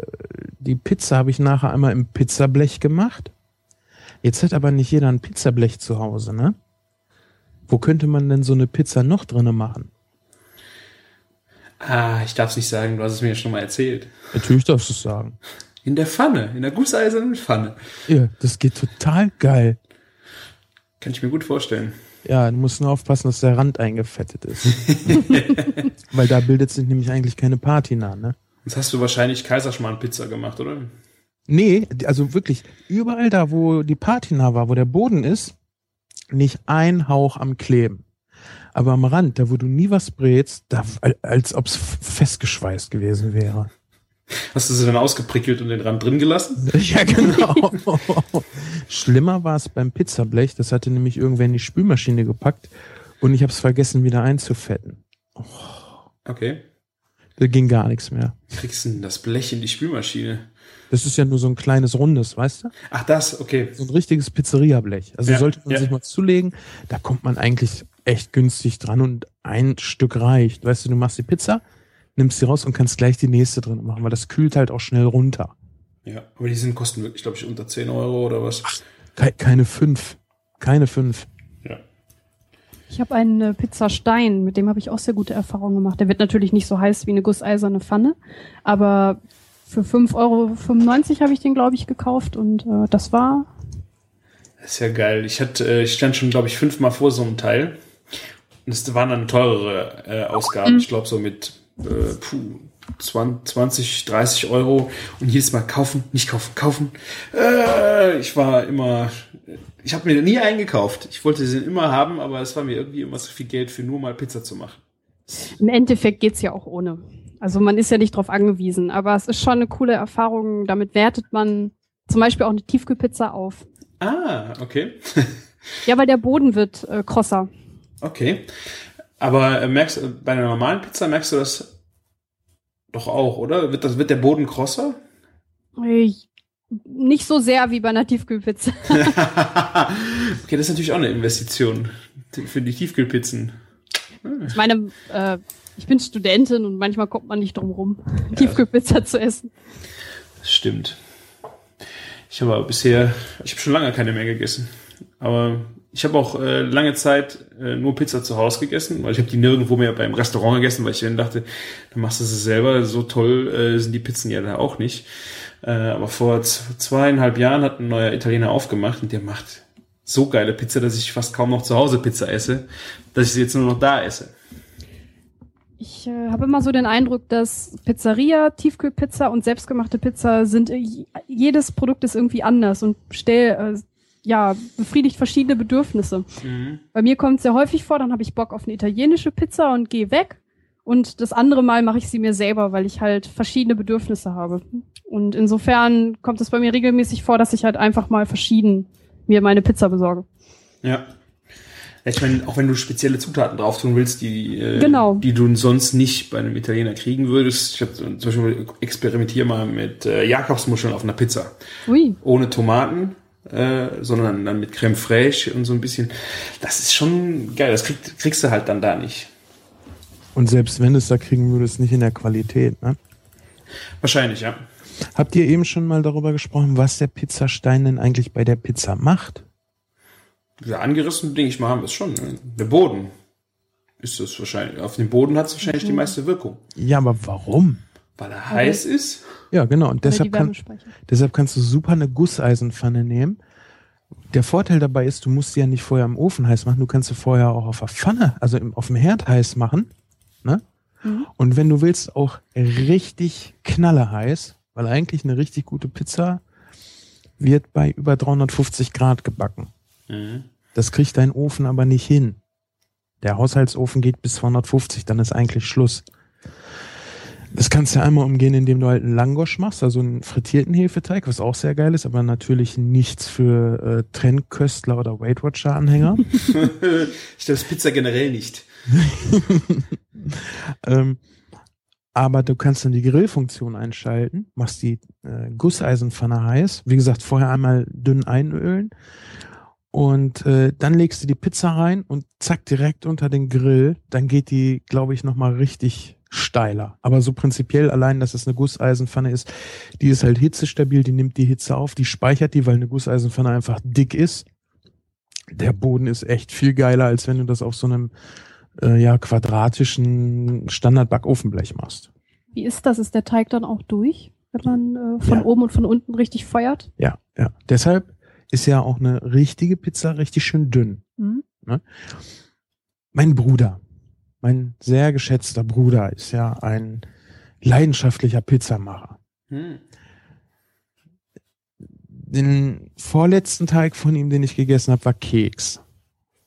[SPEAKER 5] die Pizza habe ich nachher einmal im Pizzablech gemacht. Jetzt hat aber nicht jeder ein Pizzablech zu Hause, ne? Wo könnte man denn so eine Pizza noch drinne machen?
[SPEAKER 3] Ah, ich darf es nicht sagen, du hast es mir ja schon mal erzählt.
[SPEAKER 5] Natürlich darfst du es sagen.
[SPEAKER 3] In der Pfanne, in der gusseisernen Pfanne.
[SPEAKER 5] Ja, das geht total geil.
[SPEAKER 3] Kann ich mir gut vorstellen.
[SPEAKER 5] Ja, du musst nur aufpassen, dass der Rand eingefettet ist. Weil da bildet sich nämlich eigentlich keine Patina, ne?
[SPEAKER 3] Jetzt hast du wahrscheinlich Kaiserschmarrn-Pizza gemacht, oder?
[SPEAKER 5] Nee, also wirklich, überall da, wo die Patina war, wo der Boden ist, nicht ein Hauch am Kleben. Aber am Rand, da wo du nie was brätst, da, als ob's festgeschweißt gewesen wäre.
[SPEAKER 3] Hast du sie dann ausgeprickelt und den Rand drin gelassen?
[SPEAKER 5] Ja, genau. Schlimmer war es beim Pizzablech. Das hatte nämlich irgendwer in die Spülmaschine gepackt und ich habe es vergessen, wieder einzufetten.
[SPEAKER 3] Okay.
[SPEAKER 5] Da ging gar nichts mehr.
[SPEAKER 3] Wie kriegst du denn das Blech in die Spülmaschine?
[SPEAKER 5] Das ist ja nur so ein kleines rundes, weißt du?
[SPEAKER 3] Ach, das, okay.
[SPEAKER 5] So ein richtiges Pizzeria-Blech. Also
[SPEAKER 3] Ja,
[SPEAKER 5] sollte man
[SPEAKER 3] ja.
[SPEAKER 5] sich mal zulegen. Da kommt man eigentlich echt günstig dran und ein Stück reicht. Weißt du, du machst die Pizza, nimmst sie raus und kannst gleich die nächste drin machen, weil das kühlt halt auch schnell runter.
[SPEAKER 3] Ja, aber die sind kosten wirklich, glaube ich, unter 10 Euro oder was.
[SPEAKER 5] Ke keine fünf. Keine fünf.
[SPEAKER 3] Ja.
[SPEAKER 4] Ich habe einen äh, Pizzastein, mit dem habe ich auch sehr gute Erfahrungen gemacht. Der wird natürlich nicht so heiß wie eine gusseiserne Pfanne, aber für 5,95 Euro habe ich den, glaube ich, gekauft und äh, das war
[SPEAKER 3] Das ist ja geil. Ich hatte, äh, ich stand schon, glaube ich, fünfmal vor so einem Teil. Es waren dann teurere äh, Ausgaben. Ich glaube so mit äh, puh, 20, 20, 30 Euro. Und jedes Mal kaufen, nicht kaufen, kaufen. Äh, ich war immer, ich habe mir nie eingekauft. Ich wollte sie immer haben, aber es war mir irgendwie immer so viel Geld für nur mal Pizza zu machen.
[SPEAKER 4] Im Endeffekt geht's ja auch ohne. Also man ist ja nicht drauf angewiesen, aber es ist schon eine coole Erfahrung. Damit wertet man zum Beispiel auch eine Tiefkühlpizza auf.
[SPEAKER 3] Ah, okay.
[SPEAKER 4] Ja, weil der Boden wird äh, krosser.
[SPEAKER 3] Okay. Aber äh, merkst du, bei einer normalen Pizza merkst du das doch auch, oder? Wird, das, wird der Boden krosser?
[SPEAKER 4] Äh, Nicht so sehr wie bei einer Tiefkühlpizza.
[SPEAKER 3] okay, das ist natürlich auch eine Investition für die Tiefkühlpizzen.
[SPEAKER 4] Ich meine, äh, ich bin Studentin und manchmal kommt man nicht drum rum, Tiefkühlpizza zu essen.
[SPEAKER 3] Das stimmt. Ich habe aber bisher, ich habe schon lange keine mehr gegessen. Aber ich habe auch äh, lange Zeit äh, nur Pizza zu Hause gegessen, weil ich habe die nirgendwo mehr beim Restaurant gegessen, weil ich dann dachte, dann machst du sie selber. So toll äh, sind die Pizzen ja da auch nicht. Äh, aber vor zweieinhalb Jahren hat ein neuer Italiener aufgemacht und der macht so geile Pizza, dass ich fast kaum noch zu Hause Pizza esse, dass ich sie jetzt nur noch da esse.
[SPEAKER 4] Ich äh, habe immer so den Eindruck, dass Pizzeria, Tiefkühlpizza und selbstgemachte Pizza sind, äh, jedes Produkt ist irgendwie anders und stell, äh, ja, befriedigt verschiedene Bedürfnisse. Bei mir kommt es sehr häufig vor, dann habe ich Bock auf eine italienische Pizza und gehe weg. Und das andere Mal mache ich sie mir selber, weil ich halt verschiedene Bedürfnisse habe. Und insofern kommt es bei mir regelmäßig vor, dass ich halt einfach mal verschieden mir meine Pizza besorge.
[SPEAKER 3] Ja. Ja, Ich meine, auch wenn du spezielle Zutaten drauf tun willst, die, äh,
[SPEAKER 4] Genau.
[SPEAKER 3] die du sonst nicht bei einem Italiener kriegen würdest. Ich hab zum Beispiel experimentiere mal mit äh, Jakobsmuscheln auf einer Pizza.
[SPEAKER 4] Ui.
[SPEAKER 3] Ohne Tomaten, äh, sondern dann mit Creme fraiche und so ein bisschen. Das ist schon geil. Das krieg, kriegst du halt dann da nicht.
[SPEAKER 5] Und selbst wenn du es da kriegen würdest, nicht in der Qualität. Ne?
[SPEAKER 3] Wahrscheinlich, ja.
[SPEAKER 5] Habt ihr eben schon mal darüber gesprochen, was der Pizzastein denn eigentlich bei der Pizza macht?
[SPEAKER 3] Ja, angerissen, denke ich mal, haben wir es schon. Ne? Der Boden ist das wahrscheinlich. Auf dem Boden hat es wahrscheinlich die meiste Wirkung.
[SPEAKER 5] Ja, aber warum?
[SPEAKER 3] Weil er heiß ist.
[SPEAKER 5] Ja, genau. Und deshalb, kann, deshalb kannst du super eine Gusseisenpfanne nehmen. Der Vorteil dabei ist, du musst sie ja nicht vorher im Ofen heiß machen. Du kannst sie vorher auch auf der Pfanne, also im, auf dem Herd heiß machen. Ne?
[SPEAKER 4] Mhm.
[SPEAKER 5] Und wenn du willst, auch richtig knallerheiß, weil eigentlich eine richtig gute Pizza wird bei über 350 Grad gebacken.
[SPEAKER 3] Mhm.
[SPEAKER 5] Das kriegt dein Ofen aber nicht hin. Der Haushaltsofen geht bis 250, dann ist eigentlich Schluss. Das kannst du einmal umgehen, indem du halt einen Langosch machst, also einen frittierten Hefeteig, was auch sehr geil ist, aber natürlich nichts für äh, Trendköstler oder Weight Watcher Anhänger.
[SPEAKER 3] ich das Pizza generell nicht.
[SPEAKER 5] ähm, aber du kannst dann die Grillfunktion einschalten, machst die äh, Gusseisenpfanne heiß, wie gesagt, vorher einmal dünn einölen und äh, dann legst du die Pizza rein und zack direkt unter den Grill, dann geht die, glaube ich, noch mal richtig steiler. Aber so prinzipiell allein, dass es eine Gusseisenpfanne ist, die ist halt hitzestabil, die nimmt die Hitze auf, die speichert die, weil eine Gusseisenpfanne einfach dick ist. Der Boden ist echt viel geiler, als wenn du das auf so einem äh, ja, quadratischen Standard-Backofenblech machst.
[SPEAKER 4] Wie ist das? Ist der Teig dann auch durch, wenn man äh, von
[SPEAKER 5] Ja.
[SPEAKER 4] oben und von unten richtig feuert?
[SPEAKER 5] Ja, ja. Deshalb ist ja auch eine richtige Pizza richtig schön dünn.
[SPEAKER 4] Mhm.
[SPEAKER 5] Ne? Mein Bruder, mein sehr geschätzter Bruder ist ja ein leidenschaftlicher Pizzamacher.
[SPEAKER 3] Hm.
[SPEAKER 5] Den vorletzten Teig von ihm, den ich gegessen habe, war Keks.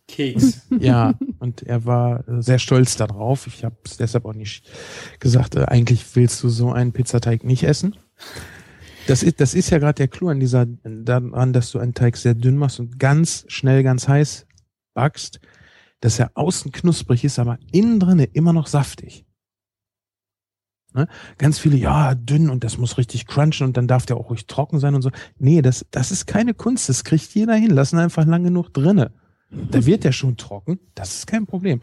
[SPEAKER 3] Keks.
[SPEAKER 5] Ja, und er war äh, sehr stolz darauf. Ich habe es deshalb auch nicht gesagt, äh, eigentlich willst du so einen Pizzateig nicht essen. Das ist, das ist ja gerade der Clou an dieser, daran, dass du einen Teig sehr dünn machst und ganz schnell, ganz heiß backst, dass er außen knusprig ist, aber innen drinne immer noch saftig. Ne? Ganz viele, ja, dünn und das muss richtig crunchen und dann darf der auch ruhig trocken sein und so. Nee, das, das ist keine Kunst, das kriegt jeder hin. Lass ihn einfach lang genug drinne. Da wird der schon trocken, das ist kein Problem.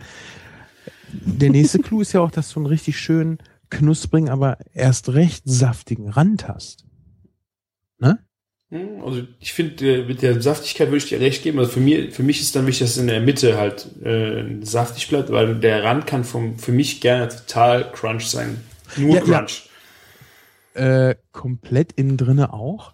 [SPEAKER 5] Der nächste Clou ist ja auch, dass du einen richtig schönen, knusprigen, aber erst recht saftigen Rand hast. Ne?
[SPEAKER 3] Hm, Also ich finde, äh, mit der Saftigkeit würde ich dir recht geben. Also für, mir, für mich ist dann wichtig, dass es in der Mitte halt äh, saftig bleibt, weil der Rand kann vom, für mich gerne total crunch sein. Nur
[SPEAKER 5] Ja, ja.
[SPEAKER 3] crunch.
[SPEAKER 5] Äh, komplett innen drinne auch?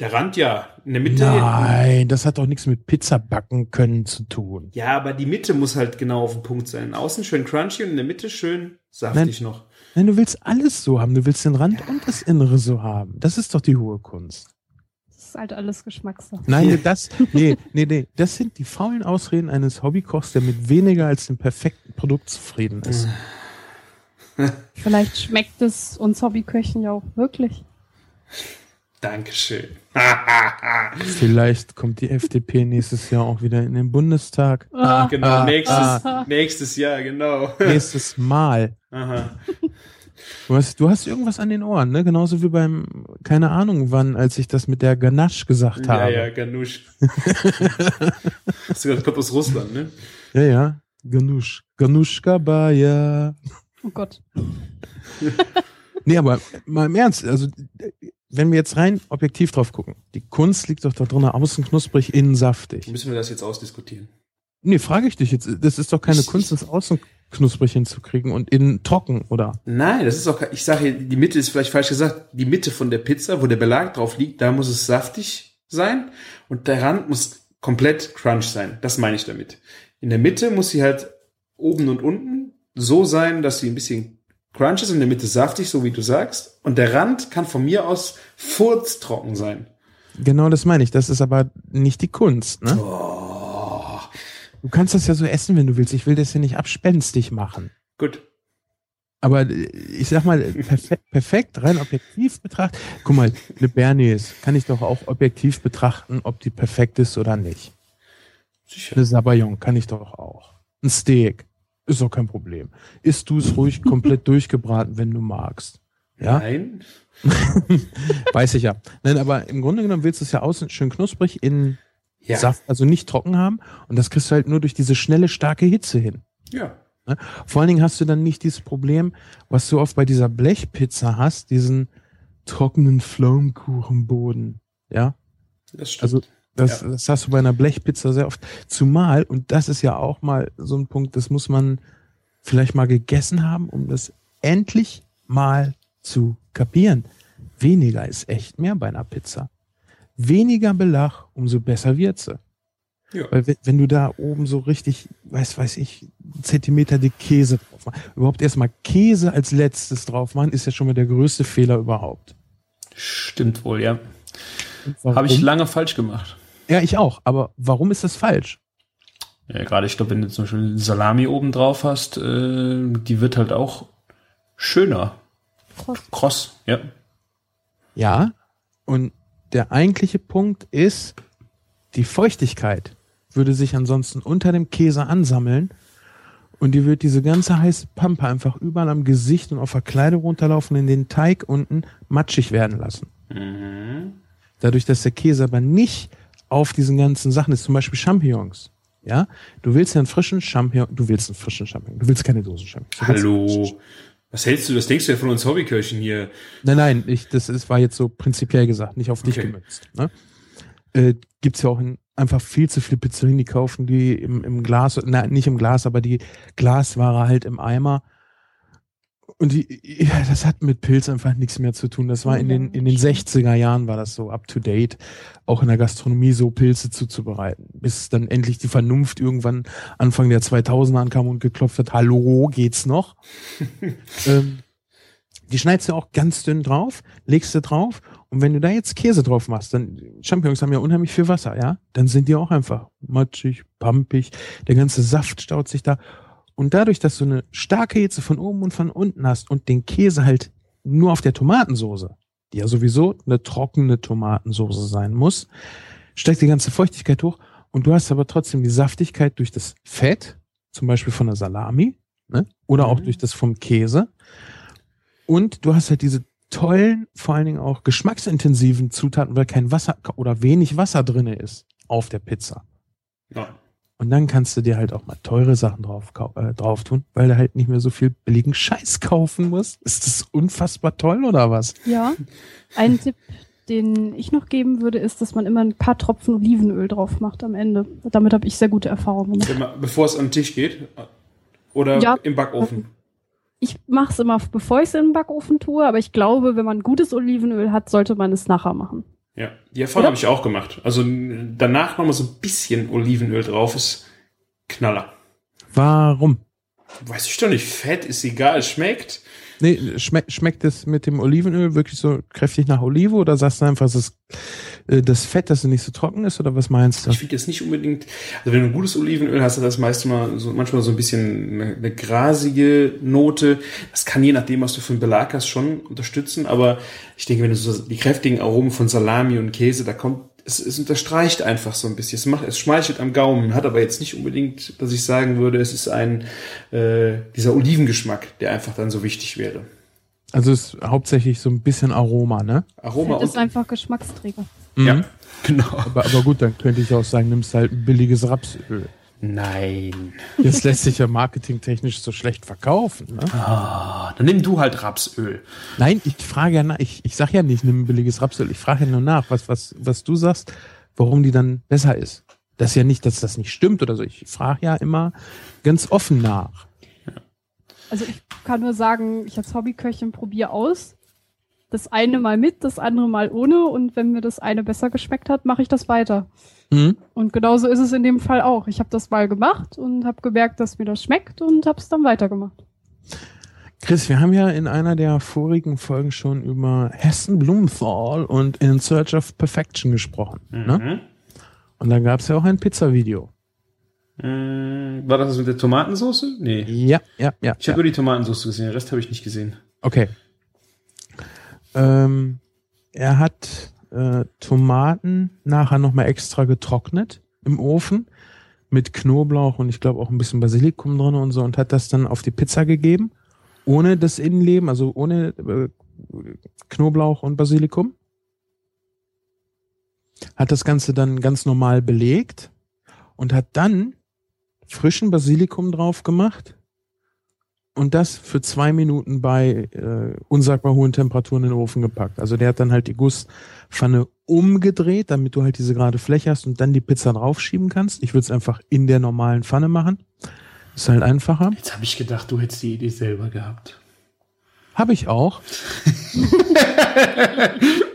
[SPEAKER 3] Der Rand ja. In der Mitte.
[SPEAKER 5] Nein, das hat doch nichts mit Pizza backen können zu tun.
[SPEAKER 3] Ja, aber die Mitte muss halt genau auf dem Punkt sein. Außen schön crunchy und in der Mitte schön saftig noch.
[SPEAKER 5] Nein, du willst alles so haben. Du willst den Rand und das Innere so haben. Das ist doch die hohe Kunst.
[SPEAKER 4] Ist halt alles Geschmackssache.
[SPEAKER 5] Nein, das, nee, nee, nee, das sind die faulen Ausreden eines Hobbykochs, der mit weniger als dem perfekten Produkt zufrieden ist.
[SPEAKER 4] Vielleicht schmeckt es uns Hobbyköchen ja auch wirklich.
[SPEAKER 3] Dankeschön.
[SPEAKER 5] Vielleicht kommt die FDP nächstes Jahr auch wieder in den Bundestag.
[SPEAKER 4] Ah,
[SPEAKER 3] genau,
[SPEAKER 5] Ah,
[SPEAKER 3] nächstes,
[SPEAKER 4] ah.
[SPEAKER 3] nächstes Jahr, genau.
[SPEAKER 5] Nächstes Mal.
[SPEAKER 3] Aha.
[SPEAKER 5] Du hast, du hast irgendwas an den Ohren, ne? Genauso wie beim, keine Ahnung wann, als ich das mit der Ganache gesagt
[SPEAKER 3] Ja,
[SPEAKER 5] habe.
[SPEAKER 3] ja, Ganusch. Hast du gesagt, kommt aus Russland, ne?
[SPEAKER 5] ja. ja. Ganusch. Ganuschka Baja.
[SPEAKER 4] oh Gott.
[SPEAKER 5] Nee, aber mal im Ernst, also wenn wir jetzt rein objektiv drauf gucken, die Kunst liegt doch da drinnen, außen knusprig, innen saftig.
[SPEAKER 3] Müssen wir das jetzt ausdiskutieren?
[SPEAKER 5] Nee, frage ich dich jetzt, das ist doch keine
[SPEAKER 3] Ich-
[SPEAKER 5] Kunst, das außen knusprig hinzukriegen und innen trocken, oder?
[SPEAKER 3] Nein, das ist auch, ich sage, die Mitte ist vielleicht falsch gesagt, die Mitte von der Pizza, wo der Belag drauf liegt, da muss es saftig sein und der Rand muss komplett crunch sein. Das meine ich damit. In der Mitte muss sie halt oben und unten so sein, dass sie ein bisschen crunch ist, in der Mitte saftig, so wie du sagst. Und der Rand kann von mir aus furztrocken sein.
[SPEAKER 5] Genau das meine ich, das ist aber nicht die Kunst, ne?
[SPEAKER 3] Oh,
[SPEAKER 5] Du kannst das ja so essen, wenn du willst. Ich will das ja nicht abspenstig machen.
[SPEAKER 3] gut.
[SPEAKER 5] Aber äh, ich sag mal, perfekt, perfekt, rein objektiv betrachtet. Guck mal, eine Bernays kann ich doch auch objektiv betrachten, ob die perfekt ist oder nicht.
[SPEAKER 3] Sicher.
[SPEAKER 5] Eine Sabayon kann ich doch auch. Ein Steak ist doch kein Problem. Isst du es ruhig komplett durchgebraten, wenn du magst. Ja,
[SPEAKER 3] Nein.
[SPEAKER 5] weiß ich ja. Nein, aber im Grunde genommen willst du es ja außen schön knusprig, innen
[SPEAKER 3] Ja.
[SPEAKER 5] Saft, also nicht trocken haben. Und das kriegst du halt nur durch diese schnelle, starke Hitze hin.
[SPEAKER 3] Ja.
[SPEAKER 5] Ne? Vor allen Dingen hast du dann nicht dieses Problem, was du oft bei dieser Blechpizza hast, diesen trockenen Pflaumenkuchenboden. Ja,
[SPEAKER 3] Das stimmt.
[SPEAKER 5] also das,
[SPEAKER 3] Ja.
[SPEAKER 5] das hast du bei einer Blechpizza sehr oft. Zumal, und das ist ja auch mal so ein Punkt, das muss man vielleicht mal gegessen haben, um das endlich mal zu kapieren. Weniger ist echt mehr bei einer Pizza. Weniger Belag, umso besser wird sie.
[SPEAKER 3] ja.
[SPEAKER 5] Weil wenn, du da oben so richtig, weiß, weiß ich, Zentimeter dick Käse drauf machst, überhaupt erstmal Käse als letztes drauf machen, ist ja schon mal der größte Fehler überhaupt.
[SPEAKER 3] Stimmt wohl, ja. Habe ich lange falsch gemacht.
[SPEAKER 5] Ja, ich auch. Aber warum ist das falsch?
[SPEAKER 3] Ja, gerade ich glaube, wenn du zum Beispiel Salami oben drauf hast, äh, die wird halt auch schöner.
[SPEAKER 4] Kross.
[SPEAKER 3] Kross, ja.
[SPEAKER 5] Ja. Und der eigentliche Punkt ist, die Feuchtigkeit würde sich ansonsten unter dem Käse ansammeln und die wird diese ganze heiße Pampe einfach überall am Gesicht und auf der Kleidung runterlaufen, in den Teig unten matschig werden lassen.
[SPEAKER 3] Mhm.
[SPEAKER 5] Dadurch, dass der Käse aber nicht auf diesen ganzen Sachen ist, zum Beispiel Champignons. Ja, du willst ja einen frischen Champignon, du willst einen frischen Champignon, du willst keine Dosen Champignons.
[SPEAKER 3] Hallo. Was hältst du, das denkst du ja von uns Hobbyköchen hier?
[SPEAKER 5] Nein, nein, ich, das ist, war jetzt so prinzipiell gesagt, nicht auf dich
[SPEAKER 3] Okay.
[SPEAKER 5] gemünzt. Ne? Äh, gibt's ja auch in, einfach viel zu viele Pizzerien, die kaufen die im, im Glas, nein, nicht im Glas, aber die Glasware halt im Eimer. Und die, ja, das hat mit Pilz einfach nichts mehr zu tun. Das war in den, in den 60er Jahren war das so up to date, auch in der Gastronomie so Pilze zuzubereiten. Bis dann endlich die Vernunft irgendwann Anfang der 2000er ankam und geklopft hat, hallo, geht's noch? ähm, die schneidest du auch ganz dünn drauf, legst du drauf und wenn du da jetzt Käse drauf machst, dann Champignons haben ja unheimlich viel Wasser, ja? Dann sind die auch einfach matschig, pampig, der ganze Saft staut sich da und dadurch, dass du eine starke Hitze von oben und von unten hast und den Käse halt nur auf der Tomatensoße, die ja sowieso eine trockene Tomatensoße sein muss, steigt die ganze Feuchtigkeit hoch und du hast aber trotzdem die Saftigkeit durch das Fett, zum Beispiel von der Salami, ne? oder auch
[SPEAKER 3] Mhm.
[SPEAKER 5] durch das vom Käse. Und du hast halt diese tollen, vor allen Dingen auch geschmacksintensiven Zutaten, weil kein Wasser oder wenig Wasser drinne ist auf der Pizza.
[SPEAKER 3] Ja.
[SPEAKER 5] Und dann kannst du dir halt auch mal teure Sachen drauf, äh, drauf tun, weil du halt nicht mehr so viel billigen Scheiß kaufen musst. Ist das unfassbar toll oder was?
[SPEAKER 4] Ja. Ein Tipp, den ich noch geben würde, ist, dass man immer ein paar Tropfen Olivenöl drauf macht am Ende. Damit habe ich sehr gute Erfahrungen gemacht.
[SPEAKER 3] Immer, bevor es an den Tisch geht? Oder
[SPEAKER 4] Ja.
[SPEAKER 3] im Backofen?
[SPEAKER 4] Ich mache es immer, bevor ich es in den Backofen tue, aber ich glaube, wenn man gutes Olivenöl hat, sollte man es nachher machen.
[SPEAKER 3] Ja, die Erfahrung habe ich auch gemacht. Also danach nochmal so ein bisschen Olivenöl drauf ist Knaller.
[SPEAKER 5] Warum?
[SPEAKER 3] Weiß ich doch nicht, Fett ist egal, schmeckt.
[SPEAKER 5] Nee, schmeckt, schmeckt es mit dem Olivenöl wirklich so kräftig nach Olive oder sagst du einfach, ist äh, das Fett, dass es nicht so trocken ist oder was meinst du?
[SPEAKER 3] Ich finde jetzt nicht unbedingt, also wenn du ein gutes Olivenöl hast, das meist mal so, manchmal so ein bisschen eine, eine grasige Note. Das kann je nachdem, was du für einen Belag hast, schon unterstützen. Aber ich denke, wenn du so die kräftigen Aromen von Salami und Käse, da kommt, es, es unterstreicht einfach so ein bisschen. Es macht, es schmeichelt am Gaumen, hat aber jetzt nicht unbedingt, dass ich sagen würde, es ist ein, äh, dieser Olivengeschmack, der einfach dann so wichtig wäre.
[SPEAKER 5] Also es ist hauptsächlich so ein bisschen Aroma, ne?
[SPEAKER 3] Aroma
[SPEAKER 4] Fett ist einfach Geschmacksträger.
[SPEAKER 3] ja,
[SPEAKER 5] Mhm.
[SPEAKER 3] genau.
[SPEAKER 5] Aber, aber gut, dann könnte ich auch sagen, nimmst halt ein billiges Rapsöl.
[SPEAKER 3] Nein.
[SPEAKER 5] Das lässt sich ja marketingtechnisch so schlecht verkaufen. Ne?
[SPEAKER 3] Ah, dann nimm du halt Rapsöl.
[SPEAKER 5] Nein, ich frage ja nach, ich, ich sag ja nicht, nimm ein billiges Rapsöl. Ich frage ja nur nach, was, was, was du sagst, warum die dann besser ist. Das ist ja nicht, dass das nicht stimmt oder so. Ich frage ja immer ganz offen nach.
[SPEAKER 4] Also ich kann nur sagen, ich als Hobbyköchin probiere aus. Das eine mal mit, das andere mal ohne. Und wenn mir das eine besser geschmeckt hat, mache ich das weiter.
[SPEAKER 5] Mhm.
[SPEAKER 4] Und genauso ist es in dem Fall auch. Ich habe das mal gemacht und habe gemerkt, dass mir das schmeckt und habe es dann weitergemacht.
[SPEAKER 5] Chris, wir haben ja in einer der vorigen Folgen schon über Hessen Blumenthal und In Search of Perfection gesprochen. Ne?
[SPEAKER 3] Mhm.
[SPEAKER 5] Und da gab es ja auch ein Pizzavideo.
[SPEAKER 3] Mm, War das das mit der Tomatensauce? Nee.
[SPEAKER 5] Ja, ja, ja.
[SPEAKER 3] Ich habe
[SPEAKER 5] ja.
[SPEAKER 3] nur die Tomatensauce gesehen, den Rest habe ich nicht gesehen.
[SPEAKER 5] Okay. Ähm, er hat äh, Tomaten nachher nochmal extra getrocknet im Ofen mit Knoblauch und ich glaube auch ein bisschen Basilikum drin und so und hat das dann auf die Pizza gegeben, ohne das Innenleben, also ohne äh, Knoblauch und Basilikum. Hat das Ganze dann ganz normal belegt und hat dann frischen Basilikum drauf gemacht und das für zwei Minuten bei äh, unsagbar hohen Temperaturen in den Ofen gepackt. Also der hat dann halt die Gusspfanne umgedreht, damit du halt diese gerade Fläche hast und dann die Pizza draufschieben kannst. Ich würde es einfach in der normalen Pfanne machen. Ist halt einfacher.
[SPEAKER 3] Jetzt habe ich gedacht, du hättest die Idee selber gehabt.
[SPEAKER 5] Habe ich auch.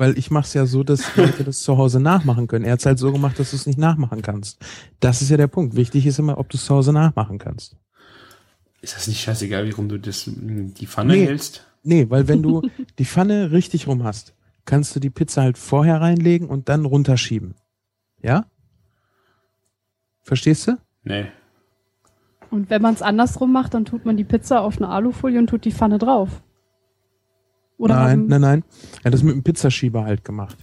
[SPEAKER 5] Weil ich mache es ja so, dass Leute das zu Hause nachmachen können. Er hat es halt so gemacht, dass du es nicht nachmachen kannst. Das ist ja der Punkt. Wichtig ist immer, ob du es zu Hause nachmachen kannst.
[SPEAKER 3] Ist das nicht scheißegal, wie rum du das, die Pfanne
[SPEAKER 5] Nee.
[SPEAKER 3] hältst?
[SPEAKER 5] Nee, weil wenn du die Pfanne richtig rum hast, kannst du die Pizza halt vorher reinlegen und dann runterschieben. Ja? Verstehst du?
[SPEAKER 3] Nee.
[SPEAKER 4] Und wenn man es andersrum macht, dann tut man die Pizza auf eine Alufolie und tut die Pfanne drauf. Oder
[SPEAKER 5] nein,
[SPEAKER 4] haben-
[SPEAKER 5] nein, nein. Er hat das mit dem Pizzaschieber halt gemacht.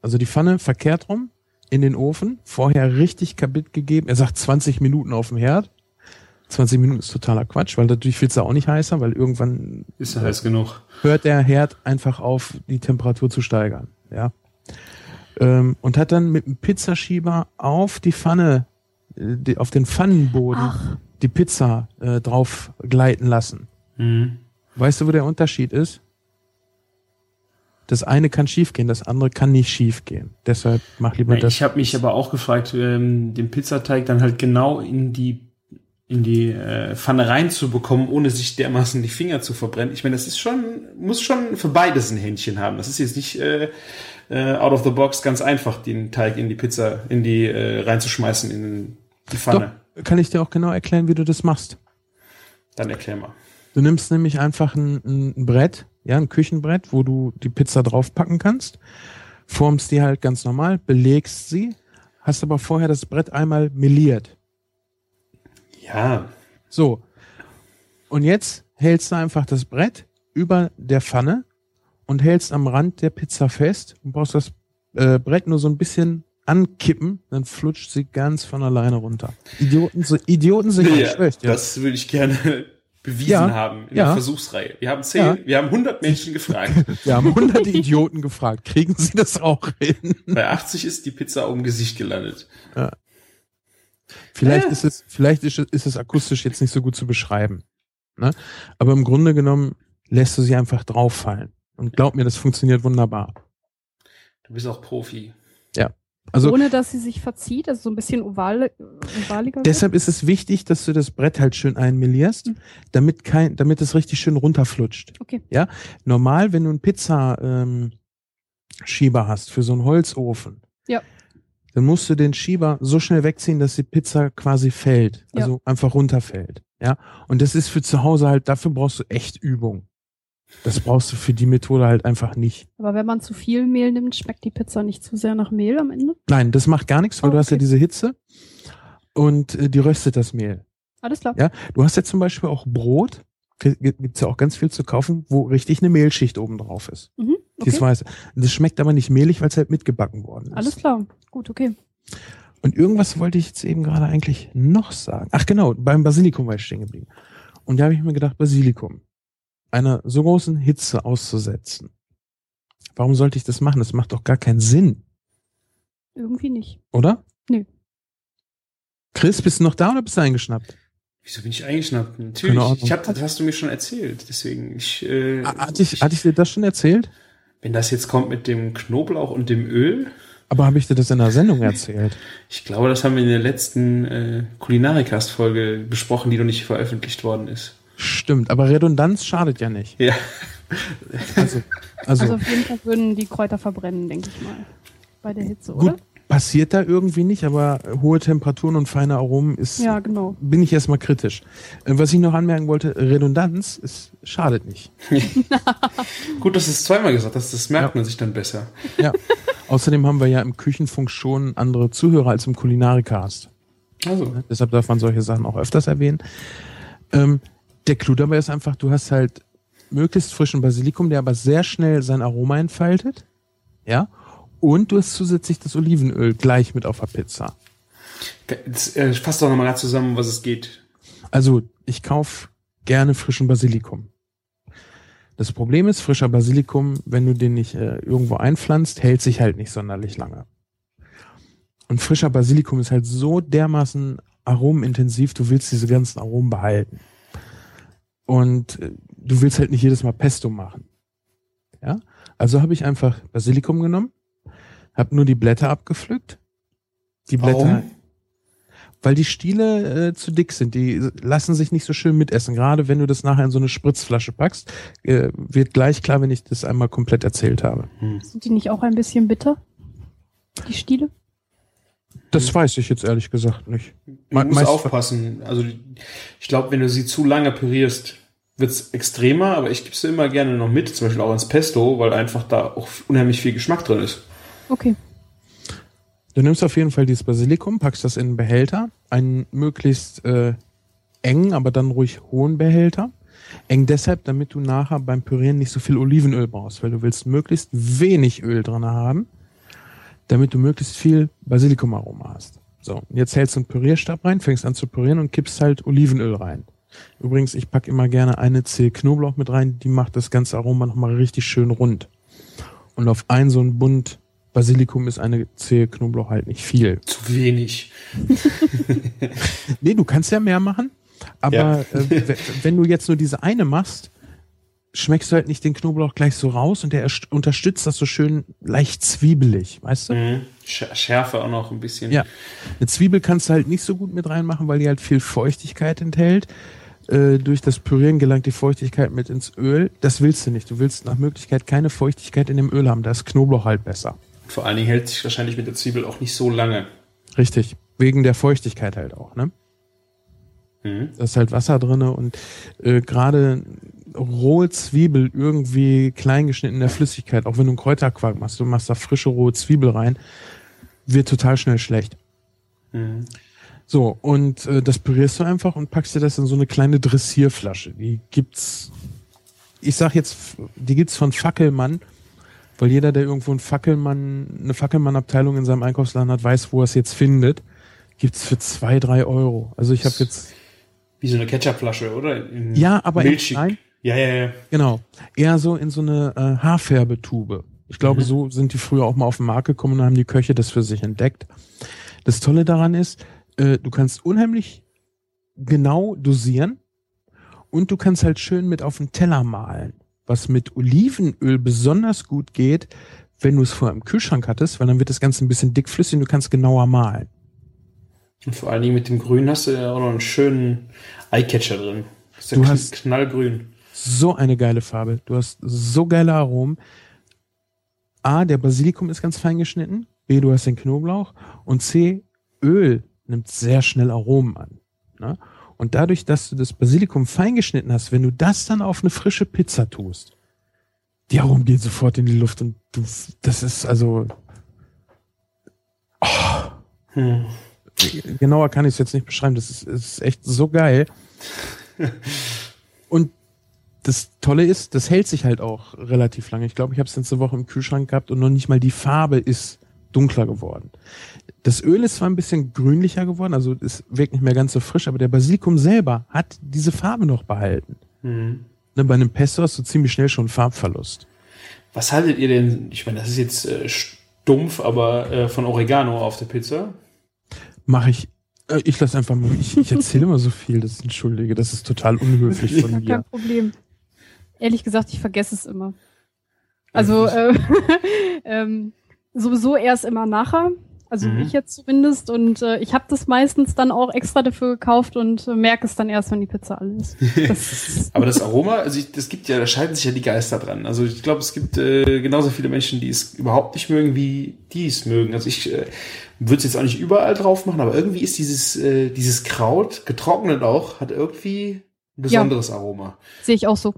[SPEAKER 5] Also die Pfanne verkehrt rum in den Ofen, vorher richtig kaputt gegeben. Er sagt 20 Minuten auf dem Herd. 20 Minuten ist totaler Quatsch, weil dadurch wird es ja auch nicht heißer, weil irgendwann
[SPEAKER 3] Ist ja heiß genug.
[SPEAKER 5] hört der Herd einfach auf, die Temperatur zu steigern. Ja. Ähm, und hat dann mit dem Pizzaschieber auf die Pfanne, äh, auf den Pfannenboden
[SPEAKER 4] Ach.
[SPEAKER 5] die Pizza äh, drauf gleiten lassen.
[SPEAKER 3] Mhm.
[SPEAKER 5] Weißt du, wo der Unterschied ist? Das eine kann schiefgehen, das andere kann nicht schiefgehen. Deshalb mach lieber
[SPEAKER 3] Na,
[SPEAKER 5] das.
[SPEAKER 3] ich habe mich aber auch gefragt, ähm, den Pizzateig dann halt genau in die in die äh, Pfanne reinzubekommen, ohne sich dermaßen die Finger zu verbrennen. Ich meine, das ist schon, muss schon für beides ein Händchen haben. Das ist jetzt nicht äh, äh, out of the box ganz einfach, den Teig in die Pizza, in die äh, reinzuschmeißen in die Pfanne.
[SPEAKER 5] Doch, kann ich dir auch genau erklären, wie du das machst.
[SPEAKER 3] Dann erklär mal.
[SPEAKER 5] Du nimmst nämlich einfach ein, ein Brett, ja, ein Küchenbrett, wo du die Pizza draufpacken kannst, formst die halt ganz normal, belegst sie, hast aber vorher das Brett einmal meliert.
[SPEAKER 3] Ja.
[SPEAKER 5] So. Und jetzt hältst du einfach das Brett über der Pfanne und hältst am Rand der Pizza fest und brauchst das äh, Brett nur so ein bisschen ankippen, dann flutscht sie ganz von alleine runter. Idioten, Idioten sind
[SPEAKER 3] ja,
[SPEAKER 5] nicht schlecht, ja.
[SPEAKER 3] Das würde ich gerne bewiesen
[SPEAKER 5] Ja,
[SPEAKER 3] haben in
[SPEAKER 5] ja.
[SPEAKER 3] der Versuchsreihe. Wir haben zehn,
[SPEAKER 5] Ja.
[SPEAKER 3] wir haben 100 Menschen gefragt.
[SPEAKER 5] Wir haben hunderte Idioten gefragt, kriegen sie das auch hin?
[SPEAKER 3] Bei 80 ist die Pizza um Gesicht gelandet.
[SPEAKER 5] Vielleicht
[SPEAKER 3] Ja.
[SPEAKER 5] ist es, vielleicht ist, es- ist es akustisch jetzt nicht so gut zu beschreiben. Ne? Aber im Grunde genommen lässt du sie einfach drauffallen. Und glaub mir, das funktioniert wunderbar.
[SPEAKER 3] Du bist auch Profi.
[SPEAKER 5] Also
[SPEAKER 4] Ohne dass sie sich verzieht, also so ein bisschen ovale, ovaliger wird.
[SPEAKER 5] deshalb ist es wichtig, dass du das Brett halt schön einmelierst,
[SPEAKER 4] Mhm.
[SPEAKER 5] damit kein, damit es richtig schön runterflutscht.
[SPEAKER 4] Okay.
[SPEAKER 5] Ja, normal, wenn du einen Pizza ähm, Schieber hast für so einen Holzofen,
[SPEAKER 4] Ja.
[SPEAKER 5] dann musst du den Schieber so schnell wegziehen, dass die Pizza quasi fällt,
[SPEAKER 4] Ja.
[SPEAKER 5] also einfach runterfällt. Ja, und das ist für zu Hause halt, dafür brauchst du echt Übung. Das brauchst du für die Methode halt einfach nicht.
[SPEAKER 4] Aber wenn man zu viel Mehl nimmt, schmeckt die Pizza nicht zu sehr nach Mehl am Ende.
[SPEAKER 5] Nein, das macht gar nichts, weil
[SPEAKER 4] Oh,
[SPEAKER 5] du hast ja
[SPEAKER 4] okay.
[SPEAKER 5] diese Hitze und äh, die röstet das Mehl.
[SPEAKER 4] Alles klar.
[SPEAKER 5] Ja, du hast ja zum Beispiel auch Brot, gibt's ja auch ganz viel zu kaufen, wo richtig eine Mehlschicht oben drauf ist.
[SPEAKER 4] Mhm, okay.
[SPEAKER 5] weiß. Das schmeckt aber nicht mehlig, weil es halt mitgebacken worden ist.
[SPEAKER 4] Alles klar. Gut, okay.
[SPEAKER 5] Und irgendwas wollte ich jetzt eben gerade eigentlich noch sagen. Ach genau, beim Basilikum war ich stehen geblieben. Und da habe ich mir gedacht, Basilikum einer so großen Hitze auszusetzen. Warum sollte ich das machen? Das macht doch gar keinen Sinn,
[SPEAKER 4] Irgendwie nicht.
[SPEAKER 5] oder?
[SPEAKER 4] Nee.
[SPEAKER 5] Chris, bist du noch da oder bist du eingeschnappt?
[SPEAKER 3] Wieso bin ich eingeschnappt? Natürlich. Ich hab, das hast du mir schon erzählt. Deswegen, ich, äh,
[SPEAKER 5] Hatte ich, hatte ich dir das schon erzählt?
[SPEAKER 3] wenn das jetzt kommt mit dem Knoblauch und dem Öl,
[SPEAKER 5] Aber habe ich dir das in der Sendung erzählt?
[SPEAKER 3] ich glaube, das haben wir in der letzten äh, Kulinarikast-Folge besprochen, die noch nicht veröffentlicht worden ist.
[SPEAKER 5] Stimmt, aber Redundanz schadet ja nicht.
[SPEAKER 3] Ja.
[SPEAKER 5] Also, also,
[SPEAKER 4] Also auf jeden Fall würden die Kräuter verbrennen, denke ich mal. Bei der Hitze, oder?
[SPEAKER 5] gut, passiert da irgendwie nicht, aber hohe Temperaturen und feine Aromen ist,
[SPEAKER 4] Ja, genau.
[SPEAKER 5] bin ich erstmal kritisch. Äh, Was ich noch anmerken wollte, Redundanz ist, schadet nicht.
[SPEAKER 3] Gut, dass du es zweimal gesagt hast, das merkt
[SPEAKER 5] Ja.
[SPEAKER 3] man sich dann besser.
[SPEAKER 5] Ja. Außerdem haben wir ja im Küchenfunk schon andere Zuhörer als im Kulinarikast.
[SPEAKER 3] Also,
[SPEAKER 5] Deshalb darf man solche Sachen auch öfters erwähnen. Ähm, der Clou dabei ist einfach, du hast halt möglichst frischen Basilikum, der aber sehr schnell sein Aroma entfaltet. Ja. Und du hast zusätzlich das Olivenöl gleich mit auf der Pizza.
[SPEAKER 3] jetzt, äh, fasst doch nochmal gerade zusammen, was es geht.
[SPEAKER 5] Also, ich kauf gerne frischen Basilikum. Das Problem ist, frischer Basilikum, wenn du den nicht äh, irgendwo einpflanzt, hält sich halt nicht sonderlich lange. Und frischer Basilikum ist halt so dermaßen aromenintensiv, du willst diese ganzen Aromen behalten. Und äh, du willst halt nicht jedes Mal Pesto machen. Ja? Also habe ich einfach Basilikum genommen, habe nur die Blätter abgepflückt. Die Blätter,
[SPEAKER 3] Warum?
[SPEAKER 5] weil die Stiele äh, zu dick sind. Die lassen sich nicht so schön mitessen. Gerade wenn du das nachher in so eine Spritzflasche packst, äh, wird gleich klar, wenn ich das einmal komplett erzählt habe.
[SPEAKER 4] Sind die nicht auch ein bisschen bitter? Die Stiele?
[SPEAKER 5] Das weiß ich jetzt ehrlich gesagt nicht.
[SPEAKER 3] Du
[SPEAKER 5] Me-
[SPEAKER 3] musst aufpassen. Also, ich glaube, wenn du sie zu lange pürierst, wird's extremer, aber ich gebe sie immer gerne noch mit, zum Beispiel auch ins Pesto, weil einfach da auch unheimlich viel Geschmack drin ist.
[SPEAKER 4] Okay.
[SPEAKER 5] Du nimmst auf jeden Fall dieses Basilikum, packst das in einen Behälter, einen möglichst äh, engen, aber dann ruhig hohen Behälter. Eng deshalb, damit du nachher beim Pürieren nicht so viel Olivenöl brauchst, weil du willst möglichst wenig Öl drin haben, damit du möglichst viel Basilikum-Aroma hast. So, und jetzt hältst du einen Pürierstab rein, fängst an zu pürieren und kippst halt Olivenöl rein. Übrigens, ich pack immer gerne eine Zehe Knoblauch mit rein, die macht das ganze Aroma nochmal richtig schön rund. Und auf ein so ein Bund Basilikum ist eine Zehe Knoblauch halt nicht viel.
[SPEAKER 3] Zu wenig.
[SPEAKER 5] Nee, du kannst ja mehr machen, aber
[SPEAKER 3] Ja.
[SPEAKER 5] äh, wenn du jetzt nur diese eine machst, schmeckst du halt nicht den Knoblauch gleich so raus und der erst- unterstützt das so schön leicht zwiebelig, weißt du?
[SPEAKER 3] Mhm. Sch- Schärfe auch noch ein bisschen.
[SPEAKER 5] Ja. Eine Zwiebel kannst du halt nicht so gut mit reinmachen, weil die halt viel Feuchtigkeit enthält. Äh, durch das Pürieren gelangt die Feuchtigkeit mit ins Öl. Das willst du nicht. Du willst nach Möglichkeit keine Feuchtigkeit in dem Öl haben. Da ist Knoblauch halt besser.
[SPEAKER 3] Vor allen Dingen hält sich wahrscheinlich mit der Zwiebel auch nicht so lange.
[SPEAKER 5] Richtig. Wegen der Feuchtigkeit halt auch, ne?
[SPEAKER 3] Mhm.
[SPEAKER 5] Da ist halt Wasser drinne und äh, gerade rohe Zwiebel irgendwie klein geschnitten in der Flüssigkeit, auch wenn du einen Kräuterquark machst, du machst da frische rohe Zwiebel rein, wird total schnell schlecht.
[SPEAKER 3] Mhm.
[SPEAKER 5] So, und äh, das pürierst du einfach und packst dir das in so eine kleine Dressierflasche. Die gibt's, ich sag jetzt, die gibt's von Fackelmann, weil jeder, der irgendwo einen Fackelmann, eine Fackelmann-Abteilung in seinem Einkaufsladen hat, weiß, wo er es jetzt findet. Gibt's für zwei, drei Euro. Also ich habe jetzt,
[SPEAKER 3] Wie so eine Ketchupflasche, oder? In
[SPEAKER 5] ja, aber
[SPEAKER 3] milchig.
[SPEAKER 5] klein,
[SPEAKER 3] Ja, ja, ja.
[SPEAKER 5] Genau. Eher so in so eine äh, Haarfärbetube. Ich glaube,
[SPEAKER 3] Mhm.
[SPEAKER 5] so sind die früher auch mal auf den Markt gekommen und haben die Köche das für sich entdeckt. Das Tolle daran ist, äh, du kannst unheimlich genau dosieren und du kannst halt schön mit auf den Teller malen. Was mit Olivenöl besonders gut geht, wenn du es vorher im Kühlschrank hattest, weil dann wird das Ganze ein bisschen dickflüssig und du kannst genauer malen.
[SPEAKER 3] Und vor allen Dingen mit dem Grün hast du ja auch noch einen schönen Eyecatcher drin. Das ist ja
[SPEAKER 5] Du
[SPEAKER 3] kn-
[SPEAKER 5] hast-
[SPEAKER 3] knallgrün.
[SPEAKER 5] So eine geile Farbe. Du hast so geile Aromen. A, der Basilikum ist ganz fein geschnitten. B, du hast den Knoblauch. Und C, Öl nimmt sehr schnell Aromen an. Ne? Und dadurch, dass du das Basilikum fein geschnitten hast, wenn du das dann auf eine frische Pizza tust, die Aromen gehen sofort in die Luft und du, das ist also,
[SPEAKER 3] Hm.
[SPEAKER 5] genauer kann ich es jetzt nicht beschreiben. Das ist, ist echt so geil. Und das Tolle ist, das hält sich halt auch relativ lange. Ich glaube, ich habe es letzte Woche im Kühlschrank gehabt und noch nicht mal die Farbe ist dunkler geworden. Das Öl ist zwar ein bisschen grünlicher geworden, also es wirkt nicht mehr ganz so frisch, aber der Basilikum selber hat diese Farbe noch behalten.
[SPEAKER 3] Mhm.
[SPEAKER 5] Ne, bei einem Pesto hast du ziemlich schnell schon Farbverlust.
[SPEAKER 3] Was haltet ihr denn, ich meine, das ist jetzt äh, stumpf, aber äh, von Oregano auf der Pizza?
[SPEAKER 5] Mache ich, äh, ich lasse einfach mal, ich, ich erzähle immer so viel, das ist, entschuldige, das ist total unhöflich von mir.
[SPEAKER 4] kein Problem. Ehrlich gesagt, ich vergesse es immer. Also äh, ähm, sowieso erst immer nachher. Also
[SPEAKER 3] Mhm.
[SPEAKER 4] ich jetzt zumindest. Und äh, ich habe das meistens dann auch extra dafür gekauft und äh, merke es dann erst, wenn die Pizza alle ist. Das,
[SPEAKER 3] Aber das Aroma, also ich, das gibt ja, da scheiden sich ja die Geister dran. Also ich glaube, es gibt äh, genauso viele Menschen, die es überhaupt nicht mögen, wie die es mögen. Also ich äh, würde es jetzt auch nicht überall drauf machen, aber irgendwie ist dieses, äh, dieses Kraut, getrocknet auch, hat irgendwie ein besonderes Aroma.
[SPEAKER 4] sehe ich auch so.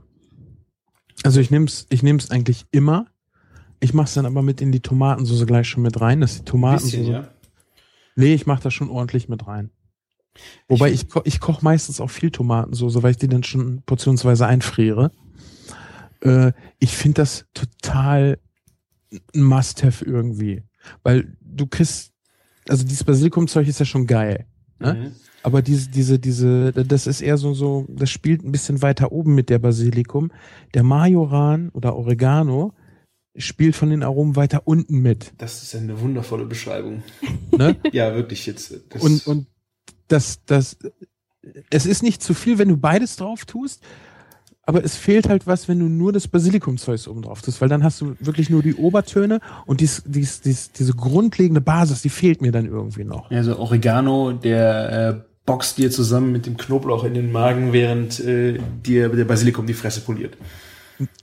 [SPEAKER 5] Also ich nehm's, ich nehm's eigentlich immer. Ich mach's dann aber mit in die Tomatensauce gleich schon mit rein, dass die
[SPEAKER 3] Ein
[SPEAKER 5] Tomatensauce.
[SPEAKER 3] bisschen, ja.
[SPEAKER 5] Nee, ich mach das schon ordentlich mit rein. Wobei
[SPEAKER 3] Ich-
[SPEAKER 5] ich, ko ich koche meistens auch viel Tomatensauce, weil ich die dann schon portionsweise einfriere. Äh, ich finde das total ein Must-have irgendwie. Weil du kriegst, also dieses Basilikumzeug ist ja schon geil. Ne?
[SPEAKER 3] Mhm.
[SPEAKER 5] Aber diese, diese, diese, das ist eher so, so, das spielt ein bisschen weiter oben mit der Basilikum. Der Majoran oder Oregano spielt von den Aromen weiter unten mit.
[SPEAKER 3] Das ist eine wundervolle Beschreibung.
[SPEAKER 5] Ne?
[SPEAKER 3] Ja, wirklich jetzt. äh, Das,
[SPEAKER 5] und, und das, das, es ist nicht zu viel, wenn du beides drauf tust, aber es fehlt halt was, wenn du nur das Basilikumzeug oben drauf tust, weil dann hast du wirklich nur die Obertöne und dies, dies, dies, diese grundlegende Basis, die fehlt mir dann irgendwie noch.
[SPEAKER 3] ja, so Oregano, der äh, boxt dir zusammen mit dem Knoblauch in den Magen, während äh, dir der Basilikum die Fresse poliert.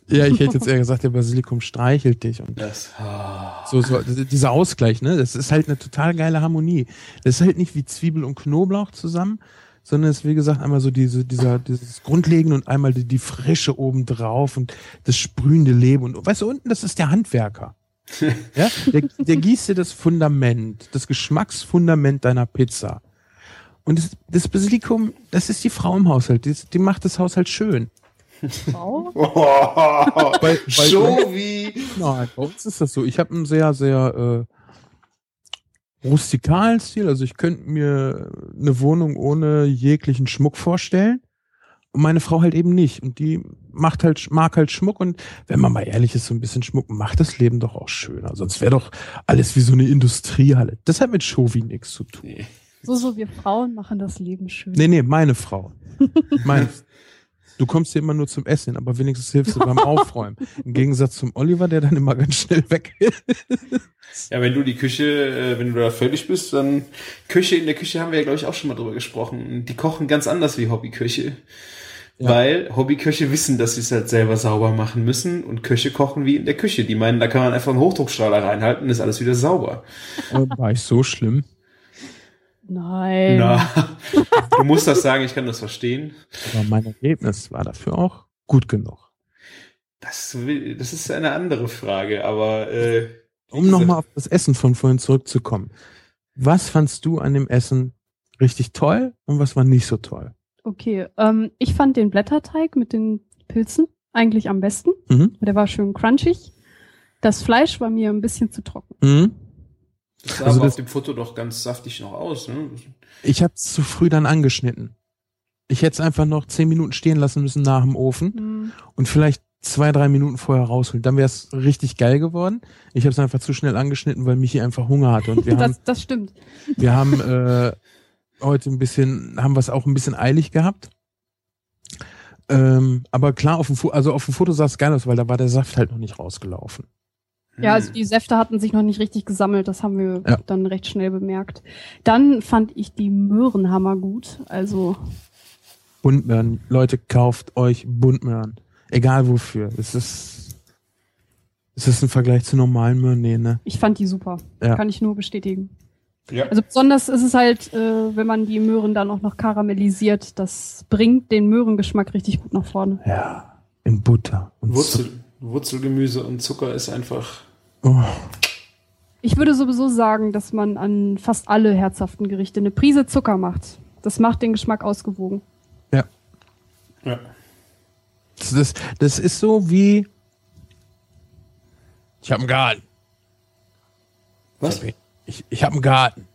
[SPEAKER 5] Ja, ich hätte jetzt eher gesagt, der Basilikum streichelt dich und
[SPEAKER 3] Das. ah.
[SPEAKER 5] So, so, dieser Ausgleich, ne? Das ist halt eine total geile Harmonie. Das ist halt nicht wie Zwiebel und Knoblauch zusammen, sondern es ist, wie gesagt, einmal so diese, dieser, dieses Grundlegende und einmal die, die Frische oben drauf und das sprühende Leben. Und weißt du, unten, das ist der Handwerker. ja? Der, der gießt dir das Fundament, das Geschmacksfundament deiner Pizza. Und das, das Basilikum, das ist die Frau im Haushalt. Die, die macht das Haushalt schön.
[SPEAKER 4] Wow.
[SPEAKER 3] Oh,
[SPEAKER 5] Bei- bei-
[SPEAKER 3] Jovi.
[SPEAKER 5] Nein, bei uns ist das so. Ich habe einen sehr, sehr äh, rustikalen Stil. Also ich könnte mir eine Wohnung ohne jeglichen Schmuck vorstellen. Und meine Frau halt eben nicht. Und die macht halt, mag halt Schmuck. Und wenn man mal ehrlich ist, so ein bisschen Schmuck macht das Leben doch auch schöner. Sonst wäre doch alles wie so eine Industriehalle. Das hat mit Shovi nichts zu tun.
[SPEAKER 3] Nee.
[SPEAKER 4] So, so, wir Frauen machen das Leben schön.
[SPEAKER 5] Nee, nee, meine Frau. Meine, Du kommst hier immer nur zum Essen, aber wenigstens hilfst du beim Aufräumen. Im Gegensatz zum Oliver, der dann immer ganz schnell weg ist.
[SPEAKER 3] Ja, wenn du die Küche, äh, wenn du da fertig bist, dann Küche, in der Küche haben wir ja, glaube ich, auch schon mal drüber gesprochen. Die kochen ganz anders wie Hobbyköche.
[SPEAKER 5] Ja.
[SPEAKER 3] Weil Hobbyköche wissen, dass sie es halt selber sauber machen müssen und Köche kochen wie in der Küche. Die meinen, da kann man einfach einen Hochdruckstrahler reinhalten, ist alles wieder sauber.
[SPEAKER 5] Aber War ich so schlimm?
[SPEAKER 4] Nein.
[SPEAKER 3] Na, du musst das sagen, ich kann das verstehen.
[SPEAKER 5] Aber mein Ergebnis war dafür auch gut genug.
[SPEAKER 3] Das, will, das ist eine andere Frage, aber äh,
[SPEAKER 5] Um nochmal auf das Essen von vorhin zurückzukommen. Was fandst du an dem Essen richtig toll und was war nicht so toll?
[SPEAKER 4] Okay, ähm, ich fand den Blätterteig mit den Pilzen eigentlich am besten.
[SPEAKER 5] Mhm.
[SPEAKER 4] Der war schön crunchig. Das Fleisch war mir ein bisschen zu trocken.
[SPEAKER 5] Mhm.
[SPEAKER 3] Das sah
[SPEAKER 5] Also
[SPEAKER 3] aber
[SPEAKER 5] das-
[SPEAKER 3] auf dem Foto doch ganz saftig noch aus. Ne?
[SPEAKER 5] Ich habe es zu früh dann angeschnitten. Ich hätte es einfach noch zehn Minuten stehen lassen müssen nach dem Ofen
[SPEAKER 4] Hm.
[SPEAKER 5] und vielleicht zwei, drei Minuten vorher rausholen. Dann wäre es richtig geil geworden. Ich habe es einfach zu schnell angeschnitten, weil Michi einfach Hunger hatte. Und wir haben,
[SPEAKER 4] Das, das stimmt.
[SPEAKER 5] wir haben äh, heute ein bisschen, haben wir es auch ein bisschen eilig gehabt. Ähm, aber klar, auf dem, Fo also auf dem Foto sah es geil aus, weil da war der Saft halt noch nicht rausgelaufen.
[SPEAKER 4] Ja, also
[SPEAKER 3] Hm.
[SPEAKER 4] die Säfte hatten sich noch nicht richtig gesammelt, das haben wir
[SPEAKER 5] Ja.
[SPEAKER 4] dann recht schnell bemerkt. Dann fand ich die Möhrenhammer gut. Also,
[SPEAKER 5] Buntmöhren. Leute, kauft euch Buntmöhren. Egal wofür. Es ist, es ist ein Vergleich zu normalen Möhren. Nee, ne?
[SPEAKER 4] ich fand die super.
[SPEAKER 5] Ja.
[SPEAKER 4] Kann ich nur bestätigen.
[SPEAKER 3] Ja.
[SPEAKER 4] Also besonders ist es halt, äh, wenn man die Möhren dann auch noch karamellisiert, das bringt den Möhrengeschmack richtig gut nach vorne.
[SPEAKER 5] Ja. In Butter. Und
[SPEAKER 3] Wurzel, Wurzelgemüse und Zucker ist einfach.
[SPEAKER 5] Oh.
[SPEAKER 4] Ich würde sowieso sagen, dass man an fast alle herzhaften Gerichte eine Prise Zucker macht. Das macht den Geschmack ausgewogen.
[SPEAKER 3] Ja.
[SPEAKER 5] Das, das, das ist so wie. Ich habe einen Garten.
[SPEAKER 3] Was?
[SPEAKER 5] Ich, ich habe einen Garten.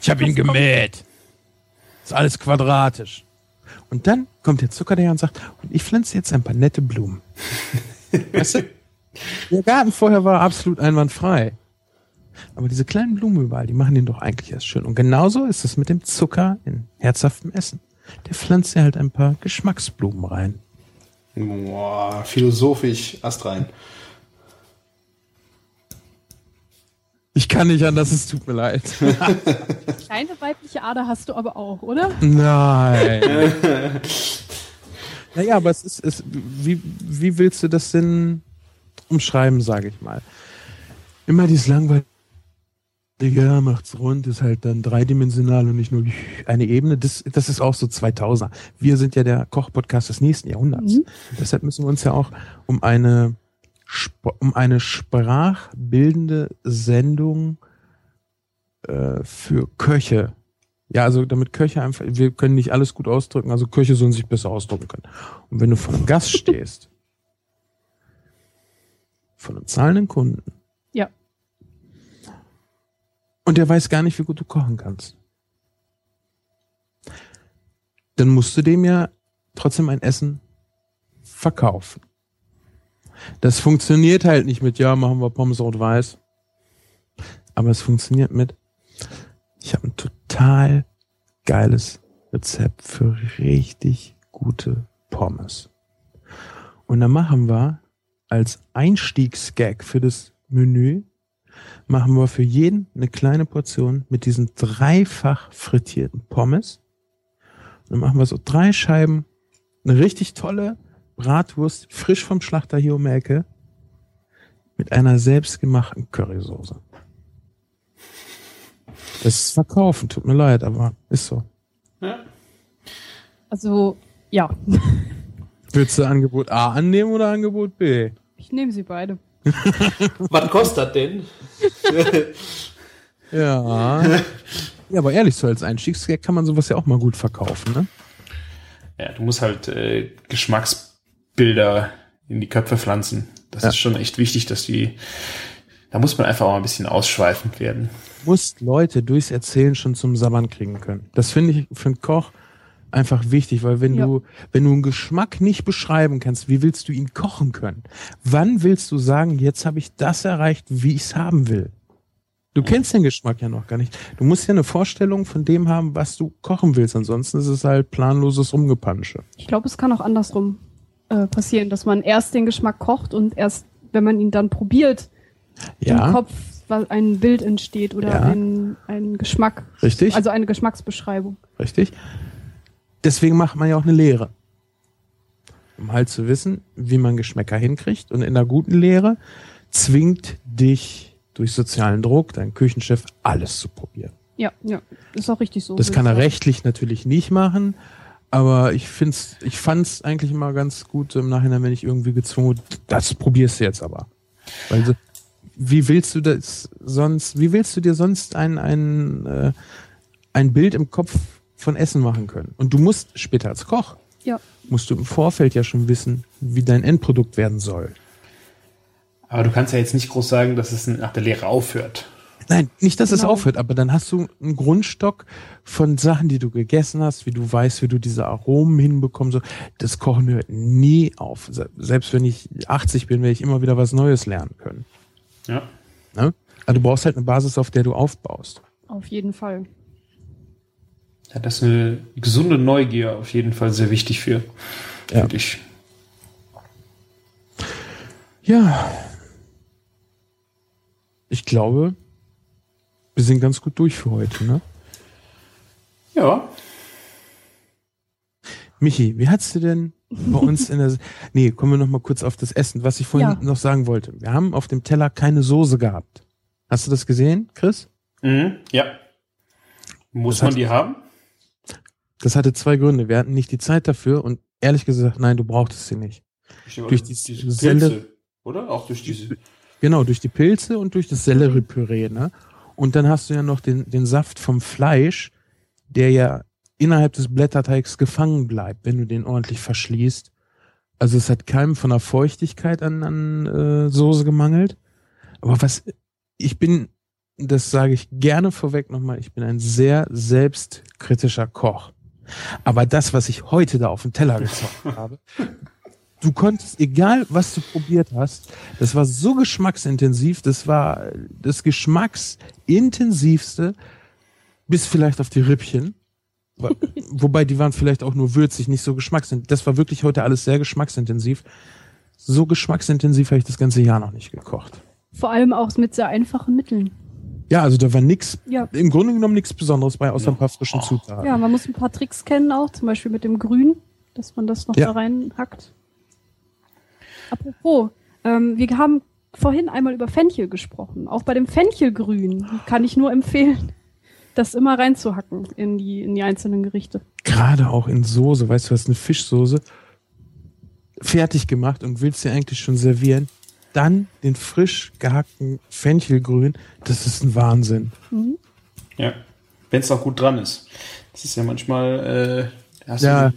[SPEAKER 5] Ich habe ihn gemäht. Ist alles quadratisch. Und dann kommt der Zucker daher und sagt, und ich pflanze jetzt ein paar nette Blumen. weißt du? Der Garten vorher war absolut einwandfrei. Aber diese kleinen Blumen überall, die machen den doch eigentlich erst schön. Und genauso ist es mit dem Zucker in herzhaftem Essen. Der pflanzt ja halt ein paar Geschmacksblumen rein.
[SPEAKER 3] Boah, philosophisch, Ast rein.
[SPEAKER 5] Ich kann nicht anders, es tut mir leid.
[SPEAKER 4] Kleine weibliche Ader hast du aber auch, oder?
[SPEAKER 5] Nein. naja, aber es ist, es, wie, wie willst du das denn umschreiben, sage ich mal? Immer dieses langweilige, ja, macht's rund, ist halt dann dreidimensional und nicht nur eine Ebene. Das, das ist auch so 2000er. Wir sind ja der Kochpodcast des nächsten Jahrhunderts.
[SPEAKER 4] Mhm.
[SPEAKER 5] Deshalb müssen wir uns ja auch um eine, um eine sprachbildende Sendung äh, für Köche ja, also damit Köche einfach, wir können nicht alles gut ausdrücken, also Köche sollen sich besser ausdrücken können. Und wenn du vor einem Gast stehst, von einem zahlenden Kunden,
[SPEAKER 4] Ja.
[SPEAKER 5] und der weiß gar nicht, wie gut du kochen kannst, dann musst du dem ja trotzdem ein Essen verkaufen. Das funktioniert halt nicht mit, ja, machen wir Pommes rot-weiß. Aber es funktioniert mit, ich habe ein total geiles Rezept für richtig gute Pommes. Und dann machen wir als Einstiegsgag für das Menü, machen wir für jeden eine kleine Portion mit diesen dreifach frittierten Pommes. Und dann machen wir so drei Scheiben, eine richtig tolle Bratwurst, frisch vom Schlachter hier um die Ecke, mit einer selbstgemachten Currysoße. Das ist verkaufen, tut mir leid, aber ist so.
[SPEAKER 3] Ja.
[SPEAKER 4] Also, ja,
[SPEAKER 5] Willst du Angebot A annehmen oder Angebot B?
[SPEAKER 4] Ich nehme sie beide.
[SPEAKER 3] Was kostet das denn?
[SPEAKER 5] Ja. ja, aber ehrlich, so als Einstiegsgag kann man sowas ja auch mal gut verkaufen, ne?
[SPEAKER 3] Ja, du musst halt äh, Geschmacksbilder in die Köpfe pflanzen. Das
[SPEAKER 5] Ja.
[SPEAKER 3] ist schon echt wichtig, dass die, da muss man einfach auch mal ein bisschen ausschweifend werden.
[SPEAKER 5] Du musst Leute durchs Erzählen schon zum Sabbern kriegen können. Das finde ich für einen Koch einfach wichtig, weil wenn
[SPEAKER 4] Ja.
[SPEAKER 5] du, wenn du einen Geschmack nicht beschreiben kannst, wie willst du ihn kochen können? Wann willst du sagen, jetzt habe ich das erreicht, wie ich es haben will? Du kennst den Geschmack ja noch gar nicht. Du musst ja eine Vorstellung von dem haben, was du kochen willst. Ansonsten ist es halt planloses Rumgepansche.
[SPEAKER 4] Ich glaube, es kann auch andersrum äh, passieren, dass man erst den Geschmack kocht und erst, wenn man ihn dann probiert, im
[SPEAKER 5] Ja,
[SPEAKER 4] Kopf was- ein Bild entsteht oder
[SPEAKER 5] Ja.
[SPEAKER 4] ein, ein Geschmack,
[SPEAKER 5] richtig,
[SPEAKER 4] also eine Geschmacksbeschreibung.
[SPEAKER 5] richtig. Deswegen macht man ja auch eine Lehre. Um halt zu wissen, wie man Geschmäcker hinkriegt. Und in der guten Lehre zwingt dich durch sozialen Druck dein Küchenchef alles zu probieren.
[SPEAKER 4] Ja, ja, ist auch richtig so.
[SPEAKER 5] Das kann er
[SPEAKER 4] sagen.
[SPEAKER 5] rechtlich natürlich nicht machen, aber ich find's, ich fand's eigentlich immer ganz gut im Nachhinein, wenn ich irgendwie gezwungen wurde, das probierst du jetzt aber. Weil so, wie willst du das sonst, wie willst du dir sonst ein, ein, äh, ein Bild im Kopf von Essen machen können? Und du musst später als Koch,
[SPEAKER 4] Ja.
[SPEAKER 5] musst du im Vorfeld ja schon wissen, wie dein Endprodukt werden soll.
[SPEAKER 3] Aber du kannst ja jetzt nicht groß sagen, dass es nach der Lehre aufhört.
[SPEAKER 5] Nein, nicht, dass es
[SPEAKER 4] Genau.
[SPEAKER 5] aufhört, aber dann hast du einen Grundstock von Sachen, die du gegessen hast, wie du weißt, wie du diese Aromen hinbekommst. So, das Kochen hört nie auf. Se- Selbst wenn ich 80 bin, werde ich immer wieder was Neues lernen können.
[SPEAKER 3] Ja.
[SPEAKER 5] Ne? Aber du brauchst halt eine Basis, auf der du aufbaust.
[SPEAKER 4] Auf jeden Fall.
[SPEAKER 3] Ja, das ist eine gesunde Neugier auf jeden Fall sehr wichtig für,
[SPEAKER 5] Ja.
[SPEAKER 3] für dich.
[SPEAKER 5] Ja. Ich glaube, wir sind ganz gut durch für heute, ne?
[SPEAKER 3] Ja.
[SPEAKER 5] Michi, wie hat's dir denn bei uns in der... Nee, kommen wir noch mal kurz auf das Essen, was ich vorhin
[SPEAKER 4] Ja.
[SPEAKER 5] noch sagen wollte. Wir haben auf dem Teller keine Soße gehabt. Hast du das gesehen, Chris?
[SPEAKER 3] Mhm. Ja. Muss
[SPEAKER 5] Das
[SPEAKER 3] man die haben?
[SPEAKER 5] Das hatte zwei Gründe. Wir hatten nicht die Zeit dafür und ehrlich gesagt, nein, du brauchtest sie nicht. Durch die
[SPEAKER 3] diese
[SPEAKER 5] Selle-
[SPEAKER 3] Pilze, oder? Auch durch diese.
[SPEAKER 5] Genau, durch die Pilze und durch das Selleriepüree, ne? Und dann hast du ja noch den, den Saft vom Fleisch, der ja innerhalb des Blätterteigs gefangen bleibt, wenn du den ordentlich verschließt. Also es hat keinem von der Feuchtigkeit an, an äh, Soße gemangelt. Aber was ich bin, das sage ich gerne vorweg nochmal, ich bin ein sehr selbstkritischer Koch. Aber das, was ich heute da auf dem Teller gezogen habe, du konntest, egal was du probiert hast, das war so geschmacksintensiv, das war das geschmacksintensivste, bis vielleicht auf die Rippchen. Wo- Wobei die waren vielleicht auch nur würzig, nicht so geschmacksintensiv. Das war wirklich heute alles sehr geschmacksintensiv. So geschmacksintensiv habe ich das ganze Jahr noch nicht gekocht.
[SPEAKER 4] Vor allem auch mit sehr einfachen Mitteln.
[SPEAKER 5] Ja, also da war nix,
[SPEAKER 4] Ja.
[SPEAKER 5] im Grunde genommen nichts Besonderes bei, außer ein paar frischen. Zutaten.
[SPEAKER 4] Ja, man muss ein paar Tricks kennen auch, zum Beispiel mit dem Grün, dass man das noch
[SPEAKER 5] Ja.
[SPEAKER 4] da reinhackt. Apropos, ähm, wir haben vorhin einmal über Fenchel gesprochen. Auch bei dem Fenchelgrün kann ich nur empfehlen, das immer reinzuhacken in die, in die einzelnen Gerichte.
[SPEAKER 5] Gerade auch in Soße, weißt du, hast eine Fischsoße fertig gemacht und willst sie eigentlich schon servieren. Dann den frisch gehackten Fenchelgrün, das ist ein Wahnsinn.
[SPEAKER 4] Mhm.
[SPEAKER 3] Ja. Wenn es auch gut dran ist. Das ist ja manchmal, äh, hast
[SPEAKER 5] Ja.
[SPEAKER 3] du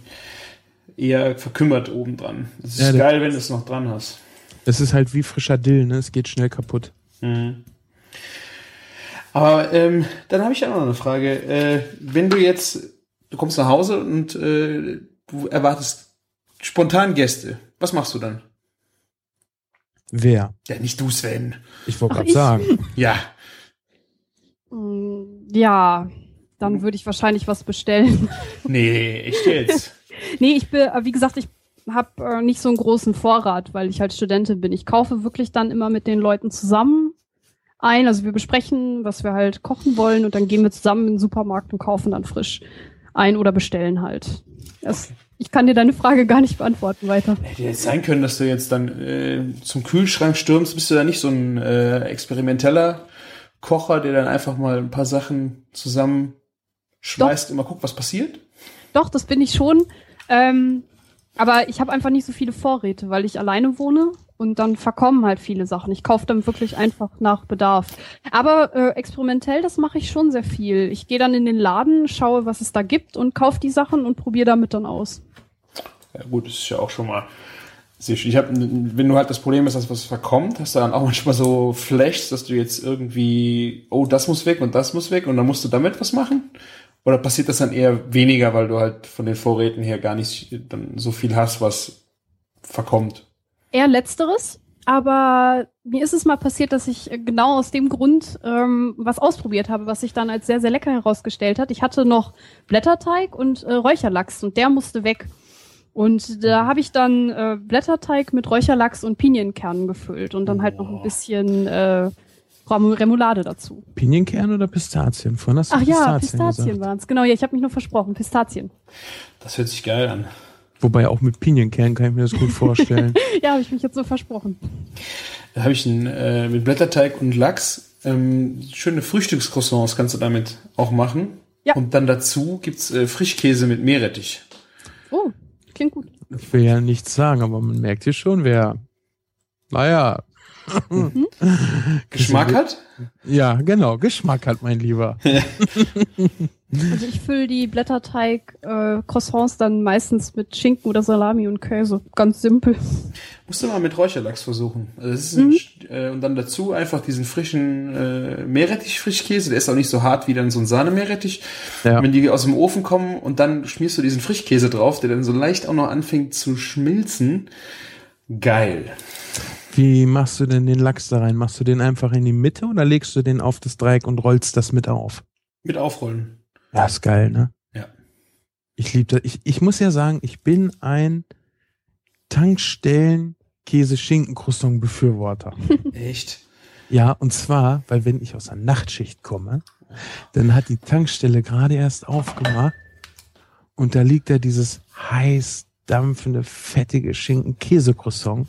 [SPEAKER 3] eher verkümmert oben dran. Es ist
[SPEAKER 5] Ja, das-
[SPEAKER 3] geil, wenn du es noch dran hast.
[SPEAKER 5] Es ist halt wie frischer Dill, ne? Es geht schnell kaputt.
[SPEAKER 3] Mhm. Aber ähm, dann habe ich ja noch eine Frage. Äh, wenn du jetzt, du kommst nach Hause und äh, du erwartest spontan Gäste, was machst du dann?
[SPEAKER 5] Wer?
[SPEAKER 3] Ja, nicht du, Sven.
[SPEAKER 5] Ich wollte gerade
[SPEAKER 4] ich?
[SPEAKER 5] sagen.
[SPEAKER 3] Ja.
[SPEAKER 4] Mm, Ja, dann würde ich wahrscheinlich was bestellen.
[SPEAKER 3] Nee, echt jetzt.
[SPEAKER 4] Nee, ich bin, äh, wie gesagt, ich habe äh, nicht so einen großen Vorrat, weil ich halt Studentin bin. Ich kaufe wirklich dann immer mit den Leuten zusammen ein. Also wir besprechen, was wir halt kochen wollen und dann gehen wir zusammen in den Supermarkt und kaufen dann frisch ein oder bestellen halt. Das, ich kann dir deine Frage gar nicht beantworten weiter.
[SPEAKER 3] Hätte jetzt sein können, dass du jetzt dann äh, zum Kühlschrank stürmst. Bist du da nicht so ein äh, experimenteller Kocher, der dann einfach mal ein paar Sachen zusammenschmeißt und mal guckt, was passiert?
[SPEAKER 4] Doch, das bin ich schon. Ähm, aber ich habe einfach nicht so viele Vorräte, weil ich alleine wohne und dann verkommen halt viele Sachen. Ich kaufe dann wirklich einfach nach Bedarf. Aber äh, experimentell, das mache ich schon sehr viel. Ich gehe dann in den Laden, schaue, was es da gibt und kaufe die Sachen und probiere damit dann aus.
[SPEAKER 3] Ja gut, das ist ja auch schon mal sehr schön. Ich hab, wenn du halt das Problem hast, dass was verkommt, hast du dann auch manchmal so Flashs, dass du jetzt irgendwie, oh, das muss weg und das muss weg und dann musst du damit was machen? Oder passiert das dann eher weniger, weil du halt von den Vorräten her gar nicht dann so viel hast, was verkommt?
[SPEAKER 4] Eher letzteres. aber mir ist es mal passiert, dass ich genau aus dem Grund ähm, was ausprobiert habe, was sich dann als sehr, sehr lecker herausgestellt hat. Ich hatte noch Blätterteig und äh, Räucherlachs und der musste weg. Und da habe ich dann äh, Blätterteig mit Räucherlachs und Pinienkernen gefüllt und dann halt noch ein bisschen äh, Remoulade dazu.
[SPEAKER 5] Pinienkern oder Pistazien? Vorhin hast du
[SPEAKER 4] Ach ja,
[SPEAKER 5] Pistazien
[SPEAKER 4] Pistazien
[SPEAKER 5] gesagt.
[SPEAKER 4] waren's. Genau, ja, ich habe mich nur versprochen. Pistazien.
[SPEAKER 3] Das hört sich geil an.
[SPEAKER 5] Wobei auch mit Pinienkern kann ich mir das gut vorstellen.
[SPEAKER 4] Ja, habe ich mich jetzt so versprochen.
[SPEAKER 3] Da habe ich ein, äh, mit Blätterteig und Lachs ähm, schöne Frühstückscroissants kannst du damit auch machen.
[SPEAKER 4] Ja.
[SPEAKER 3] Und dann dazu gibt's äh, Frischkäse mit Meerrettich.
[SPEAKER 4] Klingt gut.
[SPEAKER 5] ich will ja nichts sagen, aber man merkt hier schon, wer, naja.
[SPEAKER 3] Geschmack hat?
[SPEAKER 5] Ja, genau, Geschmack hat mein Lieber.
[SPEAKER 4] Also ich fülle die Blätterteig-Croissants dann meistens mit Schinken oder Salami und Käse. Ganz simpel.
[SPEAKER 3] Musst du mal mit Räucherlachs versuchen. Also das ist ein, äh, und dann dazu einfach diesen frischen äh, Meerrettich-Frischkäse. Der ist auch nicht so hart wie dann so ein Sahne-Meerrettich.
[SPEAKER 5] Ja.
[SPEAKER 3] Wenn die aus dem Ofen kommen und dann schmierst du diesen Frischkäse drauf, der dann so leicht auch noch anfängt zu schmilzen. Geil.
[SPEAKER 5] Wie machst du denn den Lachs da rein? Machst du den einfach in die Mitte oder legst du den auf das Dreieck und rollst das mit auf?
[SPEAKER 3] Mit aufrollen.
[SPEAKER 5] Ja, ist geil, ne?
[SPEAKER 3] Ja.
[SPEAKER 5] Ich liebe das. Ich, ich muss ja sagen, ich bin ein Tankstellen käse schinken croissant befürworter
[SPEAKER 3] Echt?
[SPEAKER 5] Ja, und zwar, weil wenn ich aus der Nachtschicht komme, dann hat die Tankstelle gerade erst aufgemacht und da liegt da dieses heiß dampfende, fettige Schinken-Käse-Croissant.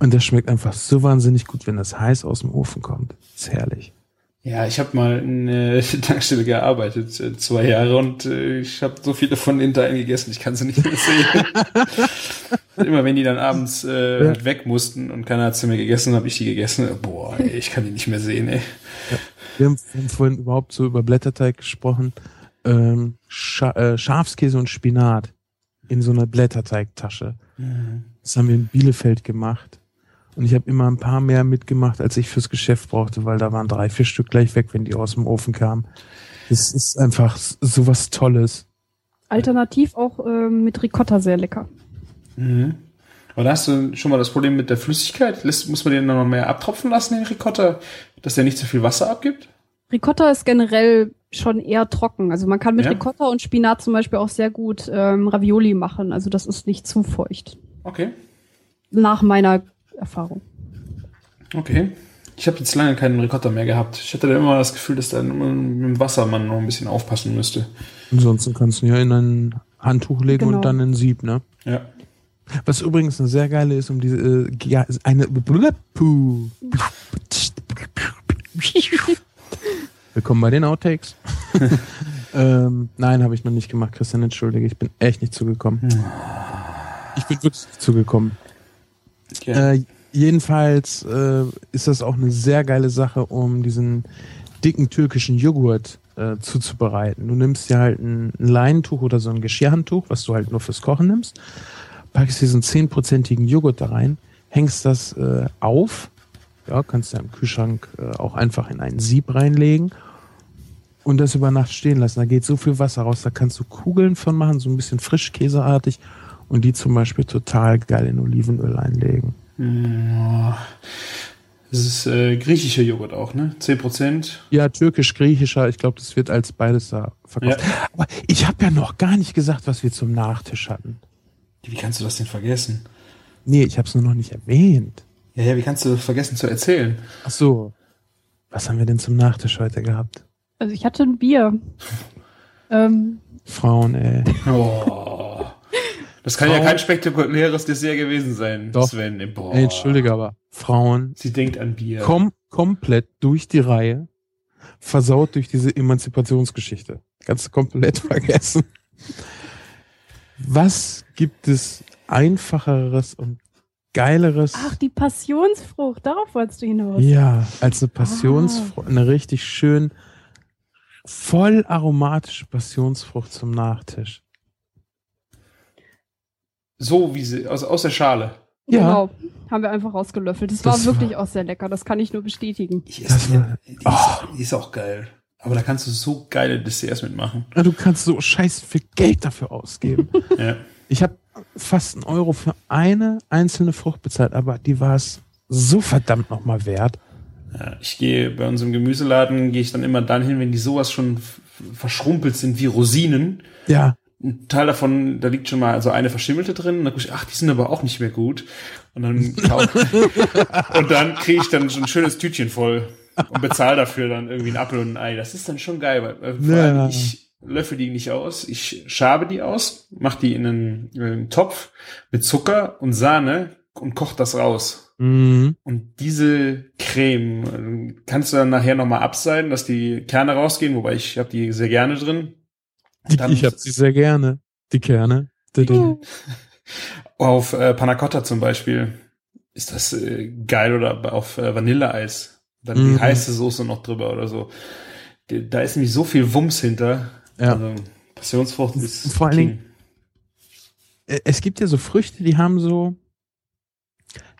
[SPEAKER 5] Und das schmeckt einfach so wahnsinnig gut, wenn das heiß aus dem Ofen kommt. ist herrlich.
[SPEAKER 3] Ja, ich habe mal in äh, Tankstelle gearbeitet, äh, zwei Jahre, und äh, ich habe so viele von den Teilen gegessen, ich kann sie nicht mehr sehen. Immer wenn die dann abends äh,
[SPEAKER 5] Ja.
[SPEAKER 3] weg mussten und keiner hat sie mehr gegessen, habe ich die gegessen. Boah, ey, ich kann die nicht mehr sehen, ey.
[SPEAKER 5] Wir haben, wir haben vorhin überhaupt so über Blätterteig gesprochen. Ähm, Scha äh, Schafskäse und Spinat in so einer Blätterteigtasche. Das haben wir in Bielefeld gemacht. Und ich habe immer ein paar mehr mitgemacht, als ich fürs Geschäft brauchte, weil da waren drei, vier Stück gleich weg, wenn die aus dem Ofen kamen. Das ist einfach sowas Tolles.
[SPEAKER 4] Alternativ auch ähm, mit Ricotta sehr lecker.
[SPEAKER 3] Mhm. Aber da hast du schon mal das Problem mit der Flüssigkeit. Lässt, muss man den dann noch mehr abtropfen lassen, den Ricotta, dass der nicht zu viel Wasser abgibt?
[SPEAKER 4] Ricotta ist generell schon eher trocken. Also man kann mit
[SPEAKER 3] Ja.
[SPEAKER 4] Ricotta und Spinat zum Beispiel auch sehr gut ähm, Ravioli machen. Also das ist nicht zu feucht.
[SPEAKER 3] Okay,
[SPEAKER 4] Nach meiner Erfahrung.
[SPEAKER 3] okay. Ich habe jetzt lange keinen Ricotta mehr gehabt. Ich hatte da immer das Gefühl, dass da mit dem Wasser man noch ein bisschen aufpassen müsste.
[SPEAKER 5] Ansonsten kannst du ihn ja in ein Handtuch legen
[SPEAKER 4] Genau.
[SPEAKER 5] und dann in ein Sieb, ne?
[SPEAKER 3] Ja.
[SPEAKER 5] Was übrigens eine sehr geile ist, um diese äh, ja, ist eine. Willkommen bei den Outtakes. ähm, nein, habe ich noch nicht gemacht, Christian, entschuldige, ich bin echt nicht zugekommen. Ich bin wirklich nicht zugekommen.
[SPEAKER 3] Ja.
[SPEAKER 5] Äh, jedenfalls äh, ist das auch eine sehr geile Sache, um diesen dicken türkischen Joghurt äh, zuzubereiten. Du nimmst dir halt ein, ein Leintuch oder so ein Geschirrhandtuch, was du halt nur fürs Kochen nimmst, packst diesen zehnprozentigen Joghurt da rein, hängst das äh, auf, ja, kannst du im Kühlschrank äh, auch einfach in ein Sieb reinlegen und das über Nacht stehen lassen. Da geht so viel Wasser raus, da kannst du Kugeln von machen, so ein bisschen frischkäseartig und die zum Beispiel total geil in Olivenöl einlegen.
[SPEAKER 3] Ja. Das ist äh, griechischer Joghurt auch, ne? 10%.
[SPEAKER 5] Ja, türkisch-griechischer, ich glaube, das wird als beides da verkauft. Aber ich habe ja noch gar nicht gesagt, was wir zum Nachtisch hatten.
[SPEAKER 3] Wie kannst du das denn vergessen?
[SPEAKER 5] Nee, ich habe es nur noch nicht erwähnt.
[SPEAKER 3] Ja, ja, wie kannst du das vergessen zu erzählen?
[SPEAKER 5] Ach so. Was haben wir denn zum Nachtisch heute gehabt?
[SPEAKER 4] Also ich hatte ein Bier. ähm,
[SPEAKER 5] Frauen, ey.
[SPEAKER 3] Oh. Das kann ja
[SPEAKER 5] Frauen-
[SPEAKER 3] kein spektakuläres Dessert gewesen sein,
[SPEAKER 5] Doch.
[SPEAKER 3] Sven. Boah.
[SPEAKER 5] ey Entschuldige, aber Frauen
[SPEAKER 3] Sie denkt an Bier.
[SPEAKER 5] kom komplett durch die Reihe, versaut durch diese Emanzipationsgeschichte. Kannst du komplett vergessen. Was gibt es einfacheres und geileres?
[SPEAKER 4] ach, die Passionsfrucht, darauf wolltest du hinaus.
[SPEAKER 5] Ja, als eine Passionsfrucht, eine richtig schön voll aromatische Passionsfrucht zum Nachtisch.
[SPEAKER 3] So wie sie, aus, aus der Schale.
[SPEAKER 5] Ja.
[SPEAKER 4] Genau. Haben wir einfach rausgelöffelt. Das,
[SPEAKER 5] Das
[SPEAKER 4] war wirklich
[SPEAKER 5] war-
[SPEAKER 4] auch sehr lecker. Das kann ich nur bestätigen.
[SPEAKER 3] Ich esse
[SPEAKER 5] war-
[SPEAKER 3] die, die, ist, die ist auch geil. Aber da kannst du so geile Desserts mitmachen.
[SPEAKER 5] Ja, Du kannst so scheiß viel Geld dafür ausgeben.
[SPEAKER 3] Ja.
[SPEAKER 5] Ich habe fast einen Euro für eine einzelne Frucht bezahlt, aber die war es so verdammt nochmal wert.
[SPEAKER 3] Ja, ich gehe bei unserem Gemüseladen, gehe ich dann immer dann hin, wenn die sowas schon verschrumpelt sind wie Rosinen.
[SPEAKER 5] Ja.
[SPEAKER 3] Ein Teil davon, da liegt schon mal also eine verschimmelte drin. Und dann gucke ich, ach, die sind aber auch nicht mehr gut. Und dann, und dann kriege ich dann so ein schönes Tütchen voll und bezahle dafür dann irgendwie einen Apfel und ein Ei. Das ist dann schon geil, weil vor
[SPEAKER 5] Ja.
[SPEAKER 3] allem ich löffel die nicht aus. Ich schabe die aus, mach die in einen, in einen Topf mit Zucker und Sahne und koch das raus.
[SPEAKER 5] Mhm.
[SPEAKER 3] Und diese Creme äh, kannst du dann nachher nochmal abseiden, dass die Kerne rausgehen, wobei ich habe die sehr gerne drin.
[SPEAKER 5] Die, ich hab sie sehr gerne. Die Kerne.
[SPEAKER 3] Auf äh, Panna Cotta zum Beispiel ist das äh, geil oder auf äh, Vanilleeis. Dann
[SPEAKER 5] Mhm.
[SPEAKER 3] die heiße Soße noch drüber oder so. Die, da ist nämlich so viel Wumms hinter.
[SPEAKER 5] Ja.
[SPEAKER 3] Also Passionsfrucht ist
[SPEAKER 5] Vor allen. Dingen- Äh, Es gibt ja so Früchte, die haben so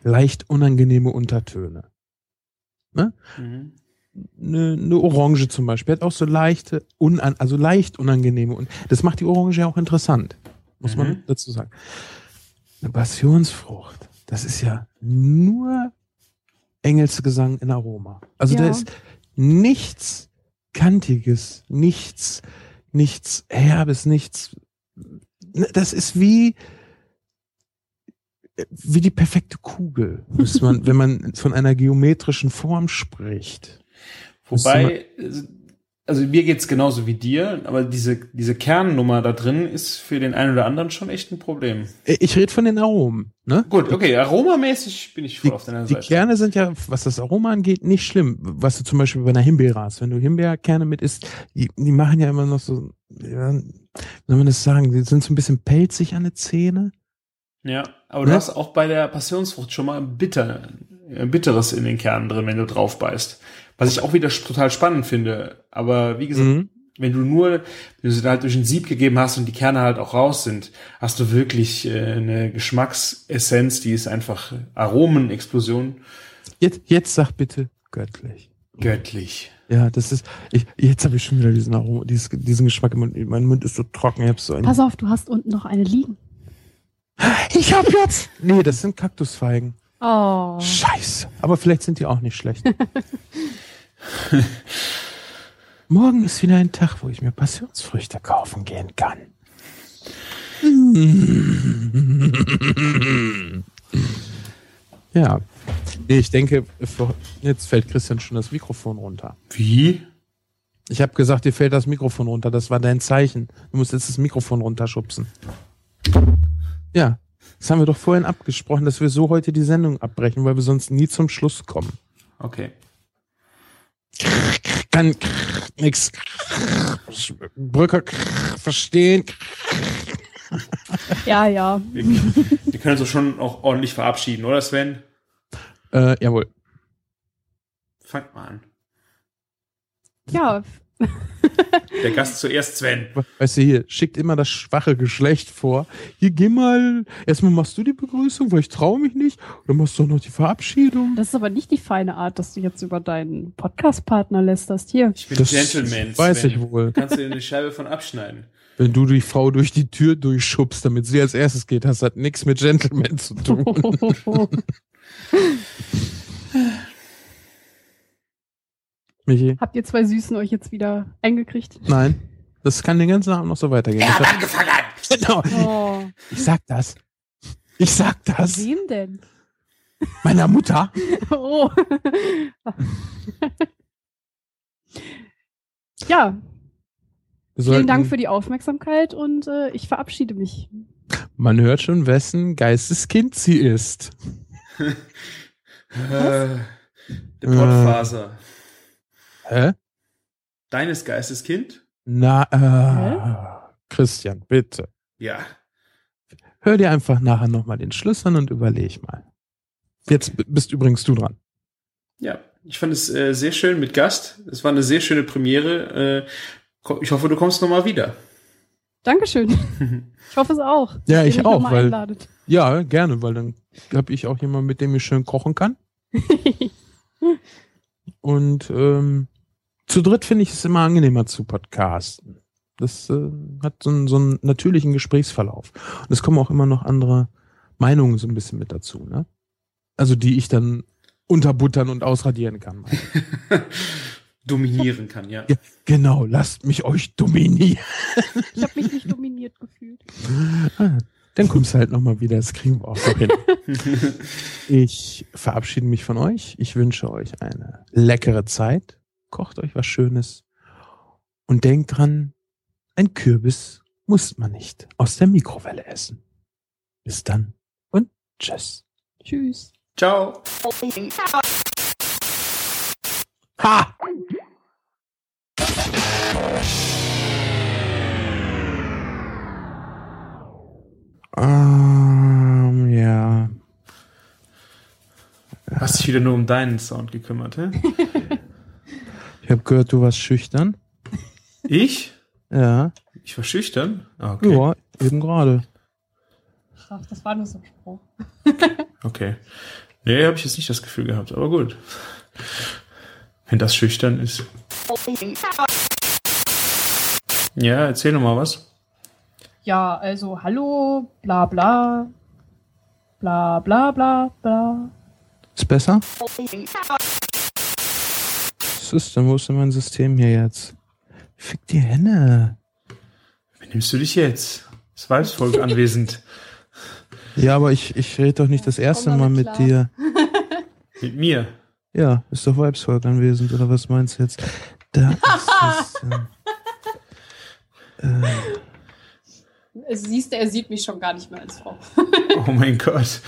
[SPEAKER 5] leicht unangenehme Untertöne.
[SPEAKER 3] Mhm.
[SPEAKER 5] Eine, eine Orange zum Beispiel hat auch so leichte, unan, also leicht unangenehme und das macht die Orange ja auch interessant, muss man
[SPEAKER 3] Mhm.
[SPEAKER 5] dazu sagen. Eine Passionsfrucht, das ist ja nur Engelsgesang in Aroma. Also da
[SPEAKER 4] Ja.
[SPEAKER 5] ist nichts Kantiges, nichts, nichts Herbes, nichts. Ne, Das ist wie wie die perfekte Kugel, muss man, wenn man von einer geometrischen Form spricht.
[SPEAKER 3] Wobei, äh, also mir geht's genauso wie dir, aber diese, diese Kernnummer da drin ist für den einen oder anderen schon echt ein Problem.
[SPEAKER 5] Äh, Ich rede von den Aromen. Ne?
[SPEAKER 3] Gut, okay, aromamäßig bin ich voll
[SPEAKER 5] Die,
[SPEAKER 3] auf deiner
[SPEAKER 5] die
[SPEAKER 3] Seite.
[SPEAKER 5] Kerne sind ja, was das Aroma angeht, nicht schlimm. Was du zum Beispiel bei einer Himbeere hast. Wenn du Himbeerkerne mit isst, die, die machen ja immer noch so, ja, wie soll man das sagen, die sind so ein bisschen pelzig an den Zähne.
[SPEAKER 3] Ja, aber du
[SPEAKER 5] Ne?
[SPEAKER 3] hast auch bei der Passionsfrucht schon mal ein bitter, ein bitteres in den Kernen drin, wenn du drauf beißt. Was ich auch wieder total spannend finde. Aber wie gesagt,
[SPEAKER 5] Mhm.
[SPEAKER 3] wenn du nur, wenn du sie halt durch ein Sieb gegeben hast und die Kerne halt auch raus sind, hast du wirklich äh, eine Geschmacksessenz, die ist einfach Aromenexplosion.
[SPEAKER 5] Jetzt, jetzt sag bitte göttlich.
[SPEAKER 3] Göttlich.
[SPEAKER 5] Ja, das ist, ich, jetzt habe ich schon wieder diesen Aroma, dieses, diesen Geschmack im Mund. Mein Mund ist so trocken, ich hab so einen.
[SPEAKER 4] Pass auf, du hast unten noch eine liegen.
[SPEAKER 5] Ich hab jetzt! Nee, das sind Kaktusfeigen.
[SPEAKER 4] Oh.
[SPEAKER 5] Scheiße. Aber vielleicht sind die auch nicht schlecht. Morgen ist wieder ein Tag, wo ich mir Passionsfrüchte kaufen gehen kann. Ja. Nee, ich denke, jetzt fällt Christian schon das Mikrofon runter.
[SPEAKER 3] Wie?
[SPEAKER 5] Ich habe gesagt, dir fällt das Mikrofon runter. Das war dein Zeichen. Du musst jetzt das Mikrofon runterschubsen. Ja, das haben wir doch vorhin abgesprochen, dass wir so heute die Sendung abbrechen, weil wir sonst nie zum Schluss kommen.
[SPEAKER 3] Okay.
[SPEAKER 5] Kann nix. Brücker verstehen.
[SPEAKER 4] Ja, ja.
[SPEAKER 3] Wir, wir können uns doch schon auch ordentlich verabschieden, oder Sven?
[SPEAKER 5] Äh, jawohl.
[SPEAKER 3] Fangt mal an.
[SPEAKER 4] Ja,
[SPEAKER 3] Der Gast zuerst, Sven.
[SPEAKER 5] Weißt du, hier, schickt immer das schwache Geschlecht vor. Hier, geh mal, erstmal machst du die Begrüßung, weil ich traue mich nicht. Dann machst du auch noch die Verabschiedung.
[SPEAKER 4] das ist aber nicht die feine Art, dass du jetzt über deinen Podcast-Partner lästerst. Hier.
[SPEAKER 3] Ich bin
[SPEAKER 5] Das
[SPEAKER 3] Gentleman.
[SPEAKER 5] weiß
[SPEAKER 3] Sven.
[SPEAKER 5] ich wohl.
[SPEAKER 3] Kannst du dir eine Scheibe von abschneiden?
[SPEAKER 5] Wenn du die Frau durch die Tür durchschubst, damit sie als erstes geht, hast das nichts mit Gentleman zu tun. Michi?
[SPEAKER 4] Habt ihr zwei Süßen euch jetzt wieder eingekriegt?
[SPEAKER 5] Nein. Das kann den ganzen Abend noch so weitergehen.
[SPEAKER 3] Er
[SPEAKER 5] Ich
[SPEAKER 3] hat
[SPEAKER 5] hab-
[SPEAKER 3] angefangen!
[SPEAKER 5] Genau.
[SPEAKER 4] Oh,
[SPEAKER 5] Ich sag das. Ich sag das.
[SPEAKER 4] wem denn?
[SPEAKER 5] Meiner Mutter.
[SPEAKER 4] Oh. ja, vielen Dank für die Aufmerksamkeit und äh, ich verabschiede mich.
[SPEAKER 5] Man hört schon, wessen Geisteskind sie ist.
[SPEAKER 3] Äh, der Pottfaser.
[SPEAKER 5] Hä?
[SPEAKER 3] Deines Geistes Kind?
[SPEAKER 5] Na, äh, Christian, bitte.
[SPEAKER 3] Ja.
[SPEAKER 5] Hör dir einfach nachher nochmal den Schluss an und überleg mal. Jetzt bist übrigens du dran.
[SPEAKER 3] Ja. Ich fand es äh, sehr schön mit Gast. Es war eine sehr schöne Premiere. Äh, ich hoffe, du kommst nochmal wieder.
[SPEAKER 4] Dankeschön. Ich hoffe es auch.
[SPEAKER 5] Ja, ich auch, weil-
[SPEAKER 4] einladet.
[SPEAKER 5] Ja, gerne, weil dann habe ich auch jemanden, mit dem ich schön kochen kann. Und ähm, zu dritt finde ich es immer angenehmer zu podcasten. Das äh, hat so einen, so einen natürlichen Gesprächsverlauf. Und es kommen auch immer noch andere Meinungen so ein bisschen mit dazu, ne? Also die ich dann unterbuttern und ausradieren kann.
[SPEAKER 3] Dominieren kann, ja.
[SPEAKER 5] Ja, genau, lasst mich euch dominieren.
[SPEAKER 4] Ich habe mich nicht dominiert gefühlt.
[SPEAKER 5] Ah, Dann kommst du halt nochmal wieder, das kriegen wir auch noch hin. Ich verabschiede mich von euch. Ich wünsche euch eine leckere Zeit. Kocht euch was Schönes. Und denkt dran, ein Kürbis muss man nicht aus der Mikrowelle essen. Bis dann und tschüss.
[SPEAKER 4] Tschüss.
[SPEAKER 3] Ciao.
[SPEAKER 5] Ha! Ähm, ja.
[SPEAKER 3] Hast dich wieder nur um deinen Sound gekümmert, hä?
[SPEAKER 5] Ich habe gehört, du warst schüchtern.
[SPEAKER 3] Ich?
[SPEAKER 5] Ja.
[SPEAKER 3] Ich war schüchtern? Ah, Okay.
[SPEAKER 5] Ja, eben gerade.
[SPEAKER 4] Ach, das war nur so ein Spruch.
[SPEAKER 3] Okay. Nee, habe ich jetzt nicht das Gefühl gehabt, aber gut. Wenn das schüchtern ist. Ja, erzähl noch mal was.
[SPEAKER 4] Ja, also hallo, bla bla. Bla bla bla bla.
[SPEAKER 5] Ist besser? Was ist denn? Wo ist denn mein System hier jetzt? Fick die Henne.
[SPEAKER 3] Wie nimmst du dich jetzt? Das Weibsvolk anwesend.
[SPEAKER 5] Ja, aber ich, ich rede doch nicht das erste Mal mit
[SPEAKER 4] klar.
[SPEAKER 5] dir.
[SPEAKER 3] Mit mir.
[SPEAKER 5] Ja, ist doch Weibsvolk anwesend, oder was meinst du jetzt? Da ist es. Äh,
[SPEAKER 4] Siehst du, er sieht mich schon gar nicht mehr als Frau.
[SPEAKER 3] Oh mein Gott.